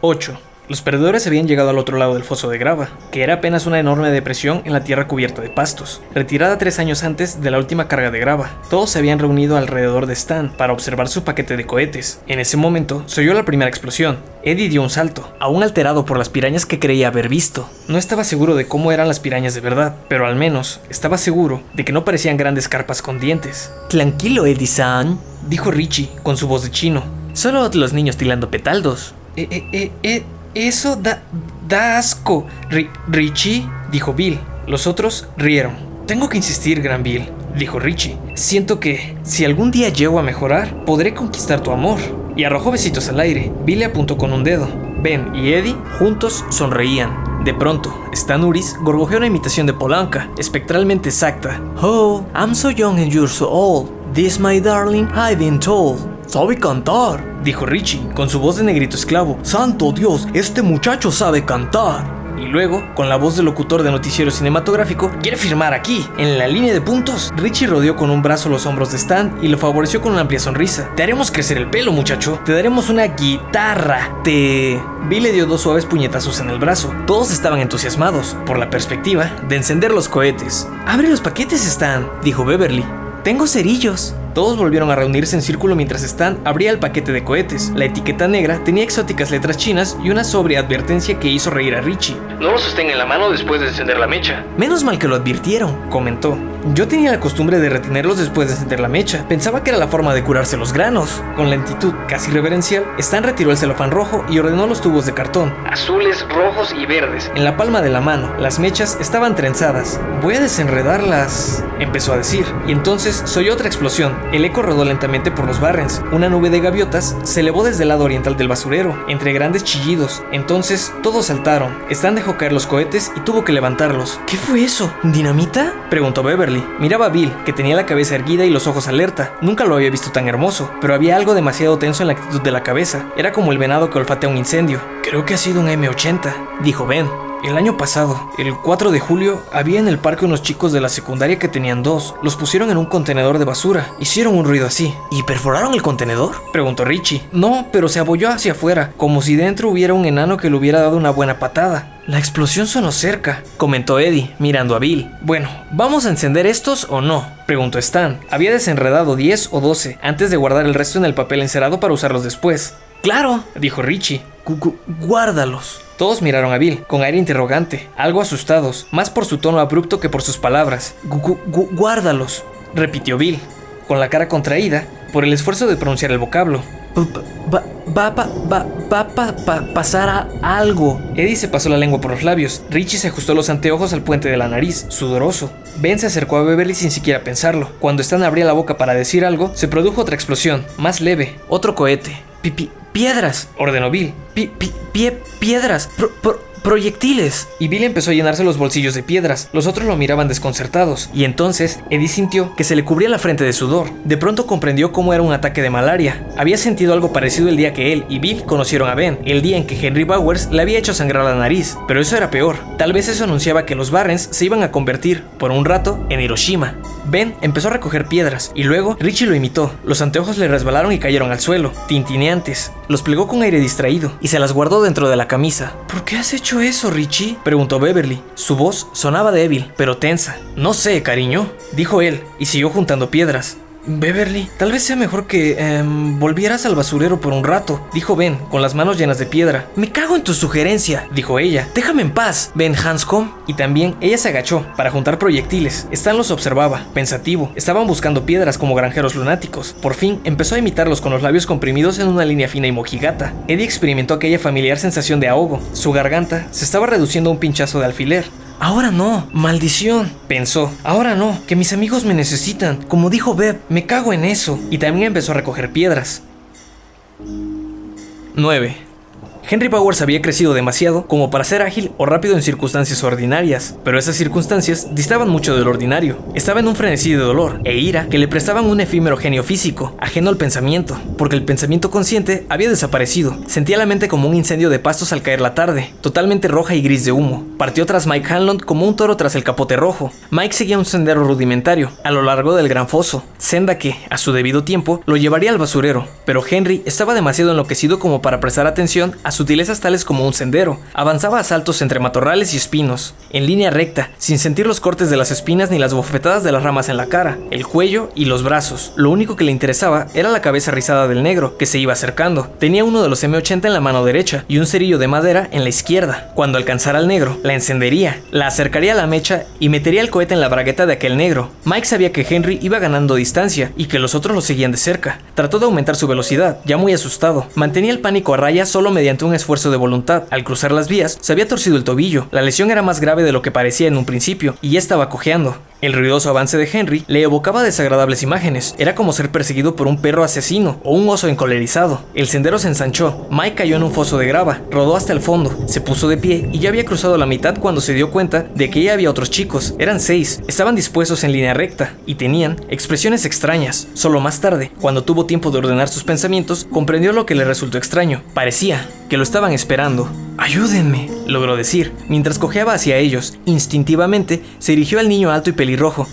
8. Los perdedores habían llegado al otro lado del foso de grava, que era apenas una enorme depresión en la tierra cubierta de pastos, retirada tres años antes de la última carga de grava. Todos se habían reunido alrededor de Stan para observar su paquete de cohetes. En ese momento se oyó la primera explosión. Eddie dio un salto, aún alterado por las pirañas que creía haber visto. No estaba seguro de cómo eran las pirañas de verdad, pero al menos estaba seguro de que no parecían grandes carpas con dientes. Tranquilo, Eddie-san, dijo Richie con su voz de chino. Solo los niños tirando petaldos. Eh, eh, eh, eh. Eso da, da asco. Richie, dijo Bill. Los otros rieron. Tengo que insistir, Gran Bill, dijo Richie. Siento que, si algún día llego a mejorar, podré conquistar tu amor. Y arrojó besitos al aire. Bill le apuntó con un dedo. Ben y Eddie juntos sonreían. De pronto, Stan Uris gorgojeó una imitación de Polanca, espectralmente exacta. Oh, I'm so young and you're so old. This, my darling, I've been told. Sabe cantar, dijo Richie, con su voz de negrito esclavo. Santo Dios, este muchacho sabe cantar. Y luego, con la voz del locutor de noticiero cinematográfico, quiere firmar aquí, en la línea de puntos. Richie rodeó con un brazo los hombros de Stan y lo favoreció con una amplia sonrisa. Te haremos crecer el pelo, muchacho. Te daremos una guitarra. Te... Bill le dio dos suaves puñetazos en el brazo. Todos estaban entusiasmados por la perspectiva de encender los cohetes. Abre los paquetes, Stan, dijo Beverly. Tengo cerillos. Todos volvieron a reunirse en círculo mientras Stan abría el paquete de cohetes. La etiqueta negra tenía exóticas letras chinas y una sobria advertencia que hizo reír a Richie. No lo sostén en la mano después de encender la mecha. Menos mal que lo advirtieron, comentó. Yo tenía la costumbre de retenerlos después de encender la mecha. Pensaba que era la forma de curarse los granos. Con lentitud casi reverencial, Stan retiró el celofán rojo y ordenó los tubos de cartón. Azules, rojos y verdes. En la palma de la mano, las mechas estaban trenzadas. Voy a desenredarlas, empezó a decir. Y entonces se oyó otra explosión. El eco rodó lentamente por los barrens. Una nube de gaviotas se elevó desde el lado oriental del basurero, entre grandes chillidos. Entonces todos saltaron. Stan dejó caer los cohetes y tuvo que levantarlos. ¿Qué fue eso? ¿Dinamita? preguntó Beverly. Miraba a Bill, que tenía la cabeza erguida y los ojos alerta. Nunca lo había visto tan hermoso, pero había algo demasiado tenso en la actitud de la cabeza. Era como el venado que olfatea un incendio. Creo que ha sido un M80, dijo Ben. El año pasado, el 4 de julio, había en el parque unos chicos de la secundaria que tenían dos. Los pusieron en un contenedor de basura. Hicieron un ruido así. ¿Y perforaron el contenedor? Preguntó Richie. No, pero se abolló hacia afuera, como si dentro hubiera un enano que le hubiera dado una buena patada. La explosión sonó cerca, comentó Eddie, mirando a Bill. Bueno, ¿vamos a encender estos o no? Preguntó Stan. Había desenredado 10 o 12 antes de guardar el resto en el papel encerado para usarlos después. Claro, dijo Richie. Guárdalos. Todos miraron a Bill, con aire interrogante, algo asustados, más por su tono abrupto que por sus palabras. Guárdalos, repitió Bill, con la cara contraída por el esfuerzo de pronunciar el vocablo. Va, va, va, va, va, pa- pasar a algo. Eddie se pasó la lengua por los labios. Richie se ajustó los anteojos al puente de la nariz, sudoroso. Ben se acercó a Beverly sin siquiera pensarlo. Cuando Stan abría la boca para decir algo, se produjo otra explosión, más leve. Otro cohete. Pi- pi- piedras, ordenó Bill. Pi- pi- pie- piedras. Pro- pro- proyectiles. Y Bill empezó a llenarse los bolsillos de piedras. Los otros lo miraban desconcertados. Y entonces Eddie sintió que se le cubría la frente de sudor. De pronto comprendió cómo era un ataque de malaria. Había sentido algo parecido el día que él y Bill conocieron a Ben, el día en que Henry Bowers le había hecho sangrar la nariz. Pero eso era peor. Tal vez eso anunciaba que los Barrens se iban a convertir, por un rato, en Hiroshima. Ben empezó a recoger piedras y luego Richie lo imitó. Los anteojos le resbalaron y cayeron al suelo, tintineantes. Los plegó con aire distraído y se las guardó dentro de la camisa. ¿Por qué has hecho eso, Richie? preguntó Beverly. Su voz sonaba débil, pero tensa. No sé, cariño, dijo él y siguió juntando piedras. Beverly, tal vez sea mejor que em, volvieras al basurero por un rato, dijo Ben, con las manos llenas de piedra. Me cago en tu sugerencia, dijo ella. Déjame en paz, Ben Hanscom. Y también ella se agachó para juntar proyectiles. Stan los observaba, pensativo. Estaban buscando piedras como granjeros lunáticos. Por fin empezó a imitarlos con los labios comprimidos en una línea fina y mojigata. Eddie experimentó aquella familiar sensación de ahogo. Su garganta se estaba reduciendo a un pinchazo de alfiler. Ahora no, maldición, pensó. Ahora no, que mis amigos me necesitan. Como dijo Beb, me cago en eso. Y también empezó a recoger piedras. 9. Henry Powers había crecido demasiado como para ser ágil o rápido en circunstancias ordinarias, pero esas circunstancias distaban mucho del ordinario. Estaba en un frenesí de dolor e ira que le prestaban un efímero genio físico, ajeno al pensamiento, porque el pensamiento consciente había desaparecido. Sentía la mente como un incendio de pastos al caer la tarde, totalmente roja y gris de humo. Partió tras Mike Hanlon como un toro tras el capote rojo. Mike seguía un sendero rudimentario a lo largo del gran foso, senda que, a su debido tiempo, lo llevaría al basurero, pero Henry estaba demasiado enloquecido como para prestar atención a sutilezas tales como un sendero. Avanzaba a saltos entre matorrales y espinos, en línea recta, sin sentir los cortes de las espinas ni las bofetadas de las ramas en la cara, el cuello y los brazos. Lo único que le interesaba era la cabeza rizada del negro, que se iba acercando. Tenía uno de los M80 en la mano derecha y un cerillo de madera en la izquierda. Cuando alcanzara al negro, la encendería, la acercaría a la mecha y metería el cohete en la bragueta de aquel negro. Mike sabía que Henry iba ganando distancia y que los otros lo seguían de cerca. Trató de aumentar su velocidad, ya muy asustado. Mantenía el pánico a raya solo mediante un esfuerzo de voluntad. Al cruzar las vías, se había torcido el tobillo. La lesión era más grave de lo que parecía en un principio, y ya estaba cojeando. El ruidoso avance de Henry le evocaba desagradables imágenes. Era como ser perseguido por un perro asesino o un oso encolerizado. El sendero se ensanchó. Mike cayó en un foso de grava, rodó hasta el fondo, se puso de pie y ya había cruzado la mitad cuando se dio cuenta de que ya había otros chicos. Eran seis. Estaban dispuestos en línea recta y tenían expresiones extrañas. Solo más tarde, cuando tuvo tiempo de ordenar sus pensamientos, comprendió lo que le resultó extraño. Parecía que lo estaban esperando. Ayúdenme, logró decir. Mientras cojeaba hacia ellos, instintivamente se dirigió al niño alto y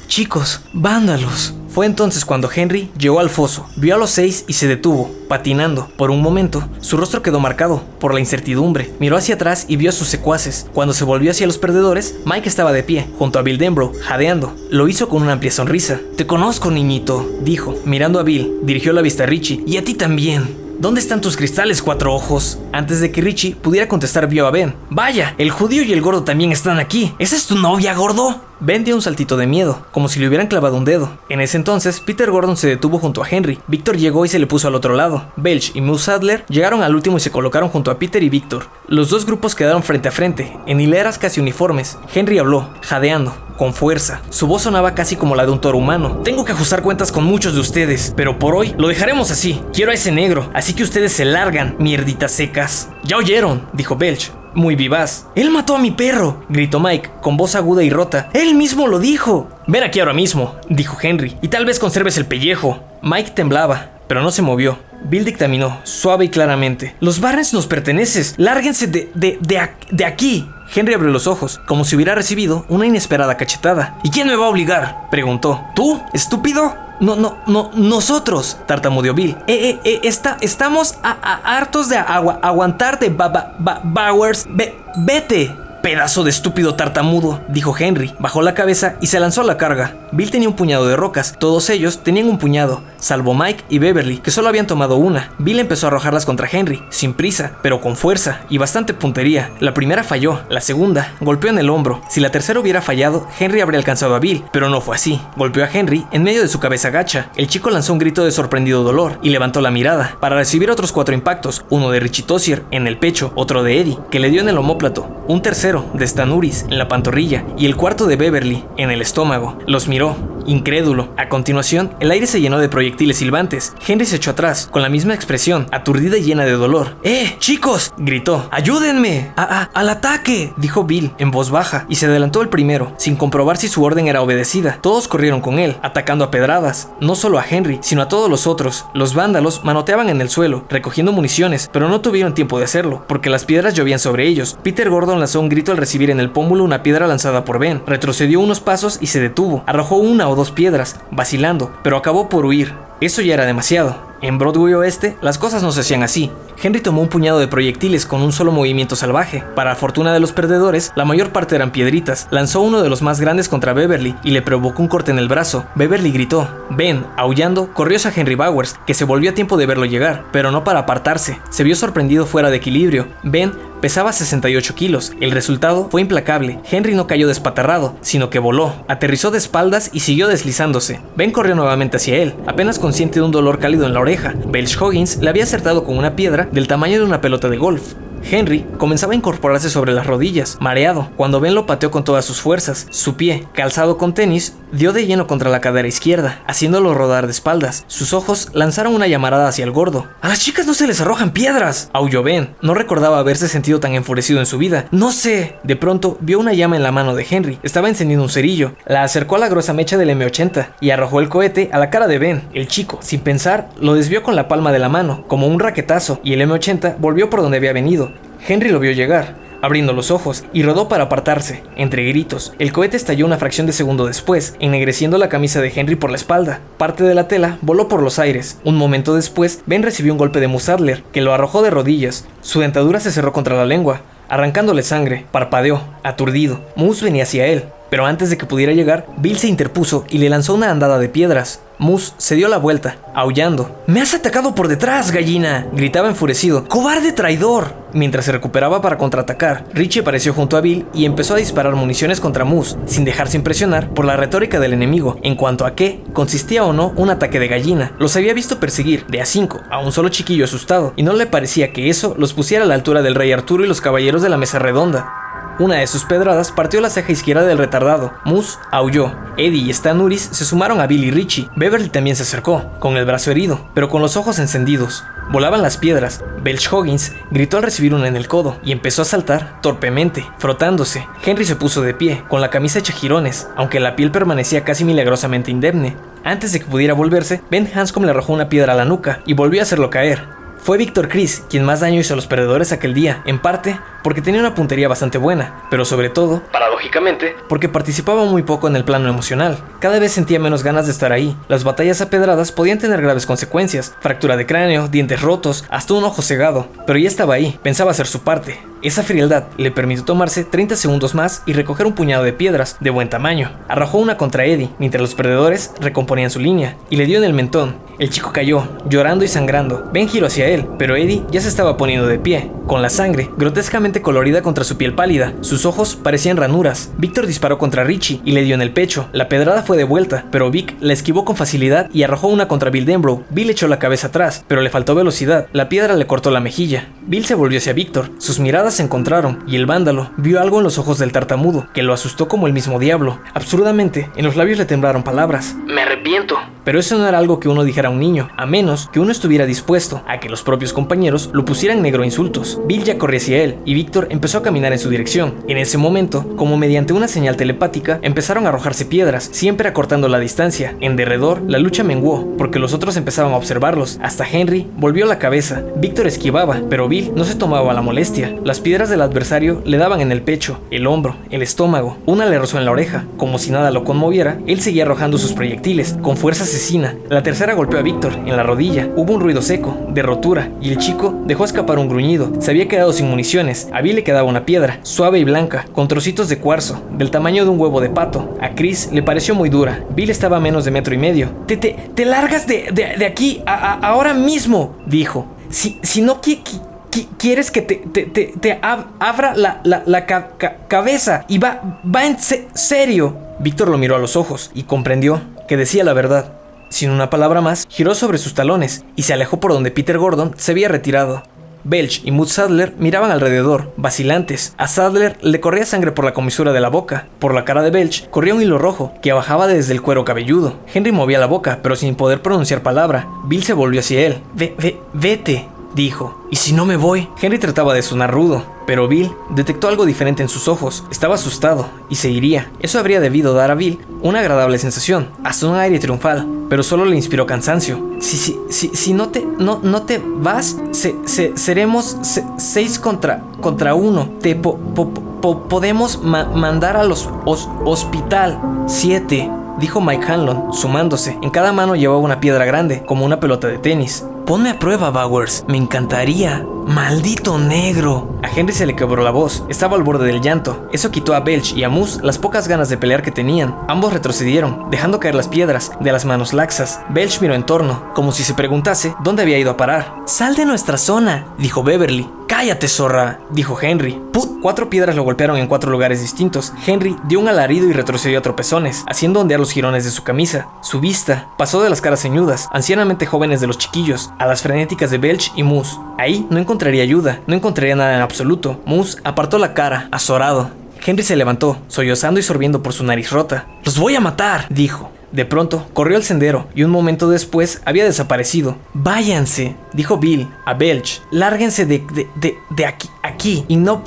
Chicos, vándalos. Fue entonces cuando Henry llegó al foso, vio a los seis y se detuvo, patinando. Por un momento, su rostro quedó marcado por la incertidumbre. Miró hacia atrás y vio a sus secuaces. Cuando se volvió hacia los perdedores, Mike estaba de pie, junto a Bill Denbrough, jadeando. Lo hizo con una amplia sonrisa. Te conozco, niñito, dijo. Mirando a Bill, dirigió la vista a Richie. Y a ti también. ¿Dónde están tus cristales, cuatro ojos? Antes de que Richie pudiera contestar, vio a Ben. Vaya, el judío y el gordo también están aquí. ¿Esa es tu novia, gordo? Ben dio un saltito de miedo, como si le hubieran clavado un dedo. En ese entonces, Peter Gordon se detuvo junto a Henry. Víctor llegó y se le puso al otro lado. Belch y Moose Sadler llegaron al último y se colocaron junto a Peter y Víctor. Los dos grupos quedaron frente a frente, en hileras casi uniformes. Henry habló, jadeando, con fuerza. Su voz sonaba casi como la de un toro humano. Tengo que ajustar cuentas con muchos de ustedes, pero por hoy lo dejaremos así. Quiero a ese negro, así que ustedes se largan, mierditas secas. Ya oyeron, dijo Belch muy vivaz. Él mató a mi perro, gritó Mike, con voz aguda y rota. Él mismo lo dijo. Ven aquí ahora mismo, dijo Henry, y tal vez conserves el pellejo. Mike temblaba, pero no se movió. Bill dictaminó, suave y claramente. Los Barnes nos pertenecen. Lárguense de, de, de, de aquí. Henry abrió los ojos, como si hubiera recibido una inesperada cachetada. ¿Y quién me va a obligar? preguntó. ¿Tú, estúpido? No, no, no, nosotros, tartamudeó Bill. Eh, eh, eh, está, estamos hartos de agua, aguantarte, ba, ba, ba, Bowers. Ve, vete. Pedazo de estúpido tartamudo, dijo Henry. Bajó la cabeza y se lanzó a la carga. Bill tenía un puñado de rocas, todos ellos tenían un puñado, salvo Mike y Beverly, que solo habían tomado una. Bill empezó a arrojarlas contra Henry, sin prisa, pero con fuerza y bastante puntería. La primera falló, la segunda golpeó en el hombro. Si la tercera hubiera fallado, Henry habría alcanzado a Bill, pero no fue así. Golpeó a Henry en medio de su cabeza gacha. El chico lanzó un grito de sorprendido dolor y levantó la mirada para recibir otros cuatro impactos, uno de Richie Tossier en el pecho, otro de Eddie, que le dio en el homóplato, un tercero de Stanuris en la pantorrilla y el cuarto de Beverly en el estómago. Los miró, incrédulo. A continuación, el aire se llenó de proyectiles silbantes. Henry se echó atrás, con la misma expresión, aturdida y llena de dolor. ¡Eh, chicos! gritó. ¡Ayúdenme! ¡A, a, al ataque! dijo Bill, en voz baja, y se adelantó el primero, sin comprobar si su orden era obedecida. Todos corrieron con él, atacando a pedradas, no solo a Henry, sino a todos los otros. Los vándalos manoteaban en el suelo, recogiendo municiones, pero no tuvieron tiempo de hacerlo, porque las piedras llovían sobre ellos. Peter Gordon lanzó un grito al recibir en el pómulo una piedra lanzada por Ben. Retrocedió unos pasos y se detuvo. Arrojó una o dos piedras, vacilando, pero acabó por huir. Eso ya era demasiado. En Broadway Oeste, las cosas no se hacían así. Henry tomó un puñado de proyectiles con un solo movimiento salvaje. Para fortuna de los perdedores, la mayor parte eran piedritas. Lanzó uno de los más grandes contra Beverly y le provocó un corte en el brazo. Beverly gritó. Ben, aullando, corrió hacia Henry Bowers, que se volvió a tiempo de verlo llegar, pero no para apartarse. Se vio sorprendido fuera de equilibrio. Ben pesaba 68 kilos. El resultado fue implacable. Henry no cayó despatarrado, sino que voló, aterrizó de espaldas y siguió deslizándose. Ben corrió nuevamente hacia él, apenas consciente de un dolor cálido en la oreja. Belch Hoggins le había acertado con una piedra del tamaño de una pelota de golf. Henry comenzaba a incorporarse sobre las rodillas, mareado, cuando Ben lo pateó con todas sus fuerzas. Su pie, calzado con tenis, dio de lleno contra la cadera izquierda, haciéndolo rodar de espaldas. Sus ojos lanzaron una llamarada hacia el gordo. ¡A las chicas no se les arrojan piedras! Aulló Ben. No recordaba haberse sentido tan enfurecido en su vida. ¡No sé! De pronto vio una llama en la mano de Henry. Estaba encendiendo un cerillo. La acercó a la gruesa mecha del M80 y arrojó el cohete a la cara de Ben. El chico, sin pensar, lo desvió con la palma de la mano, como un raquetazo, y el M80 volvió por donde había venido. Henry lo vio llegar, abriendo los ojos, y rodó para apartarse. Entre gritos, el cohete estalló una fracción de segundo después, ennegreciendo la camisa de Henry por la espalda. Parte de la tela voló por los aires. Un momento después, Ben recibió un golpe de Musadler, que lo arrojó de rodillas. Su dentadura se cerró contra la lengua, arrancándole sangre. Parpadeó, aturdido. Moose venía hacia él, pero antes de que pudiera llegar, Bill se interpuso y le lanzó una andada de piedras. Moose se dio la vuelta, aullando. ¡Me has atacado por detrás, gallina! gritaba enfurecido. ¡Cobarde traidor! Mientras se recuperaba para contraatacar, Richie apareció junto a Bill y empezó a disparar municiones contra Moose, sin dejarse impresionar por la retórica del enemigo en cuanto a qué consistía o no un ataque de gallina. Los había visto perseguir de a cinco a un solo chiquillo asustado, y no le parecía que eso los pusiera a la altura del rey Arturo y los caballeros de la mesa redonda. Una de sus pedradas partió la ceja izquierda del retardado. Moose aulló. Eddie y Stan Uris se sumaron a Bill y Richie. Beverly también se acercó, con el brazo herido, pero con los ojos encendidos. Volaban las piedras. Belch Hoggins gritó al recibir una en el codo y empezó a saltar torpemente, frotándose. Henry se puso de pie, con la camisa hecha jirones, aunque la piel permanecía casi milagrosamente indemne. Antes de que pudiera volverse, Ben Hanscom le arrojó una piedra a la nuca y volvió a hacerlo caer. Fue Víctor Chris quien más daño hizo a los perdedores aquel día, en parte porque tenía una puntería bastante buena, pero sobre todo, paradójicamente, porque participaba muy poco en el plano emocional. Cada vez sentía menos ganas de estar ahí. Las batallas apedradas podían tener graves consecuencias, fractura de cráneo, dientes rotos, hasta un ojo cegado, pero ya estaba ahí, pensaba hacer su parte. Esa frialdad le permitió tomarse 30 segundos más y recoger un puñado de piedras de buen tamaño. Arrojó una contra Eddie, mientras los perdedores recomponían su línea, y le dio en el mentón. El chico cayó, llorando y sangrando. Ben giró hacia él, pero Eddie ya se estaba poniendo de pie, con la sangre grotescamente colorida contra su piel pálida. Sus ojos parecían ranuras. Víctor disparó contra Richie y le dio en el pecho. La pedrada fue de vuelta, pero Vic la esquivó con facilidad y arrojó una contra Bill Denbrough. Bill echó la cabeza atrás, pero le faltó velocidad. La piedra le cortó la mejilla. Bill se volvió hacia Víctor. Sus miradas se encontraron y el vándalo vio algo en los ojos del tartamudo que lo asustó como el mismo diablo. Absurdamente, en los labios le temblaron palabras. Me arrepiento. Pero eso no era algo que uno dijera a un niño, a menos que uno estuviera dispuesto a que los propios compañeros lo pusieran negro a insultos. Bill ya corría hacia él y Víctor empezó a caminar en su dirección. En ese momento, como mediante una señal telepática, empezaron a arrojarse piedras, siempre acortando la distancia. En derredor, la lucha menguó, porque los otros empezaban a observarlos. Hasta Henry volvió la cabeza. Víctor esquivaba, pero Bill no se tomaba la molestia. Las piedras del adversario le daban en el pecho, el hombro, el estómago. Una le rozó en la oreja. Como si nada lo conmoviera, él seguía arrojando sus proyectiles, con fuerza asesina. La tercera golpeó a Víctor en la rodilla. Hubo un ruido seco, de rotura, y el chico dejó escapar un gruñido. Se había quedado sin municiones. A Bill le quedaba una piedra, suave y blanca, con trocitos de cuarzo, del tamaño de un huevo de pato. A Chris le pareció muy dura. Bill estaba a menos de metro y medio. Te, te, te largas de, de, aquí a, ahora mismo, dijo. Si, si no qui, qui, qui, quieres que te, te, te, te ab, abra la, la, la ca, ca, cabeza y va, va en se, serio. Víctor lo miró a los ojos y comprendió que decía la verdad. Sin una palabra más, giró sobre sus talones y se alejó por donde Peter Gordon se había retirado. Belch y Mood Sadler miraban alrededor, vacilantes. A Sadler le corría sangre por la comisura de la boca. Por la cara de Belch corría un hilo rojo que bajaba desde el cuero cabelludo. Henry movía la boca, pero sin poder pronunciar palabra. Bill se volvió hacia él. Ve, ve, vete, dijo. ¿Y si no me voy? Henry trataba de sonar rudo, pero Bill detectó algo diferente en sus ojos. Estaba asustado y se iría. Eso habría debido dar a Bill una agradable sensación, hasta un aire triunfal, pero solo le inspiró cansancio. Si, si, si, si no, te, no, no te vas, se, se, seremos se, seis contra, contra uno. Te po, po, po, podemos ma mandar a los os, hospital. Siete. dijo Mike Hanlon, sumándose. En cada mano llevaba una piedra grande, como una pelota de tenis. Ponme a prueba, Bowers. Me encantaría. ¡Maldito negro! A Henry se le quebró la voz. Estaba al borde del llanto. Eso quitó a Belch y a Moose las pocas ganas de pelear que tenían. Ambos retrocedieron, dejando caer las piedras de las manos laxas. Belch miró en torno, como si se preguntase dónde había ido a parar. Sal de nuestra zona, dijo Beverly. Cállate, zorra, dijo Henry. Put, cuatro piedras lo golpearon en cuatro lugares distintos. Henry dio un alarido y retrocedió a tropezones, haciendo ondear los jirones de su camisa. Su vista pasó de las caras ceñudas, ancianamente jóvenes de los chiquillos, a las frenéticas de Belch y Moose. Ahí no encontraría ayuda, no encontraría nada en absoluto. Moose apartó la cara, azorado. Henry se levantó, sollozando y sorbiendo por su nariz rota. ¡Los voy a matar! dijo. De pronto, corrió al sendero y un momento después había desaparecido. Váyanse, dijo Bill a Belch. Lárguense de, de, de, aquí, aquí y no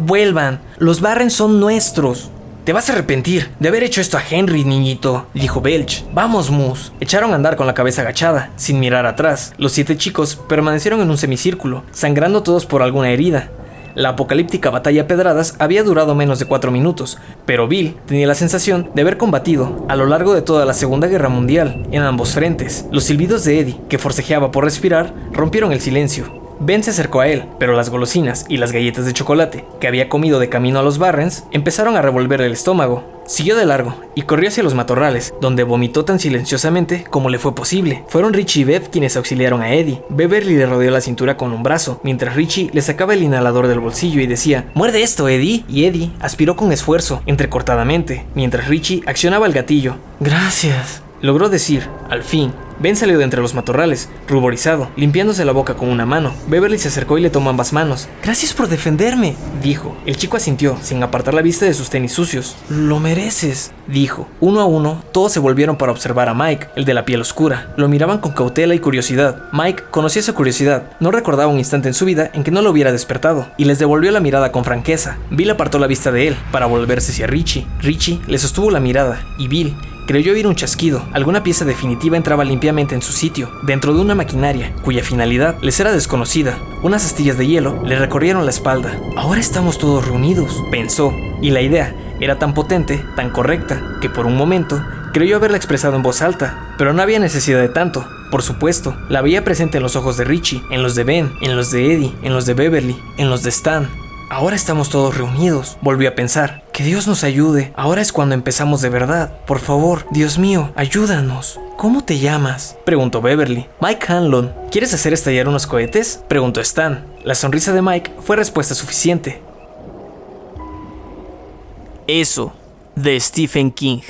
vuelvan. Los Barren son nuestros. Te vas a arrepentir de haber hecho esto a Henry, niñito, dijo Belch. Vamos, Moose. Echaron a andar con la cabeza agachada, sin mirar atrás. Los siete chicos permanecieron en un semicírculo, sangrando todos por alguna herida. La apocalíptica batalla a pedradas había durado menos de cuatro minutos, pero Bill tenía la sensación de haber combatido a lo largo de toda la Segunda Guerra Mundial en ambos frentes. Los silbidos de Eddie, que forcejeaba por respirar, rompieron el silencio. Ben se acercó a él, pero las golosinas y las galletas de chocolate que había comido de camino a los Barrens empezaron a revolver el estómago. Siguió de largo y corrió hacia los matorrales, donde vomitó tan silenciosamente como le fue posible. Fueron Richie y Bev quienes auxiliaron a Eddie. Beverly le rodeó la cintura con un brazo, mientras Richie le sacaba el inhalador del bolsillo y decía, ¡Muerde esto, Eddie! Y Eddie aspiró con esfuerzo, entrecortadamente, mientras Richie accionaba el gatillo. Gracias, logró decir, al fin, Ben salió de entre los matorrales, ruborizado, limpiándose la boca con una mano. Beverly se acercó y le tomó ambas manos. Gracias por defenderme, dijo. El chico asintió, sin apartar la vista de sus tenis sucios. Lo mereces, dijo. Uno a uno, todos se volvieron para observar a Mike, el de la piel oscura. Lo miraban con cautela y curiosidad. Mike conocía esa curiosidad. No recordaba un instante en su vida en que no lo hubiera despertado, y les devolvió la mirada con franqueza. Bill apartó la vista de él, para volverse hacia Richie. Richie le sostuvo la mirada, y Bill, creyó oír un chasquido. Alguna pieza definitiva entraba limpiamente en su sitio, dentro de una maquinaria, cuya finalidad les era desconocida. Unas astillas de hielo le recorrieron la espalda. Ahora estamos todos reunidos, pensó, y la idea era tan potente, tan correcta, que por un momento creyó haberla expresado en voz alta, pero no había necesidad de tanto. Por supuesto, la veía presente en los ojos de Richie, en los de Ben, en los de Eddie, en los de Beverly, en los de Stan. Ahora estamos todos reunidos, volvió a pensar. Que Dios nos ayude. Ahora es cuando empezamos de verdad. Por favor, Dios mío, ayúdanos. ¿Cómo te llamas? preguntó Beverly. Mike Hanlon. ¿Quieres hacer estallar unos cohetes? preguntó Stan. La sonrisa de Mike fue respuesta suficiente. Eso, de Stephen King.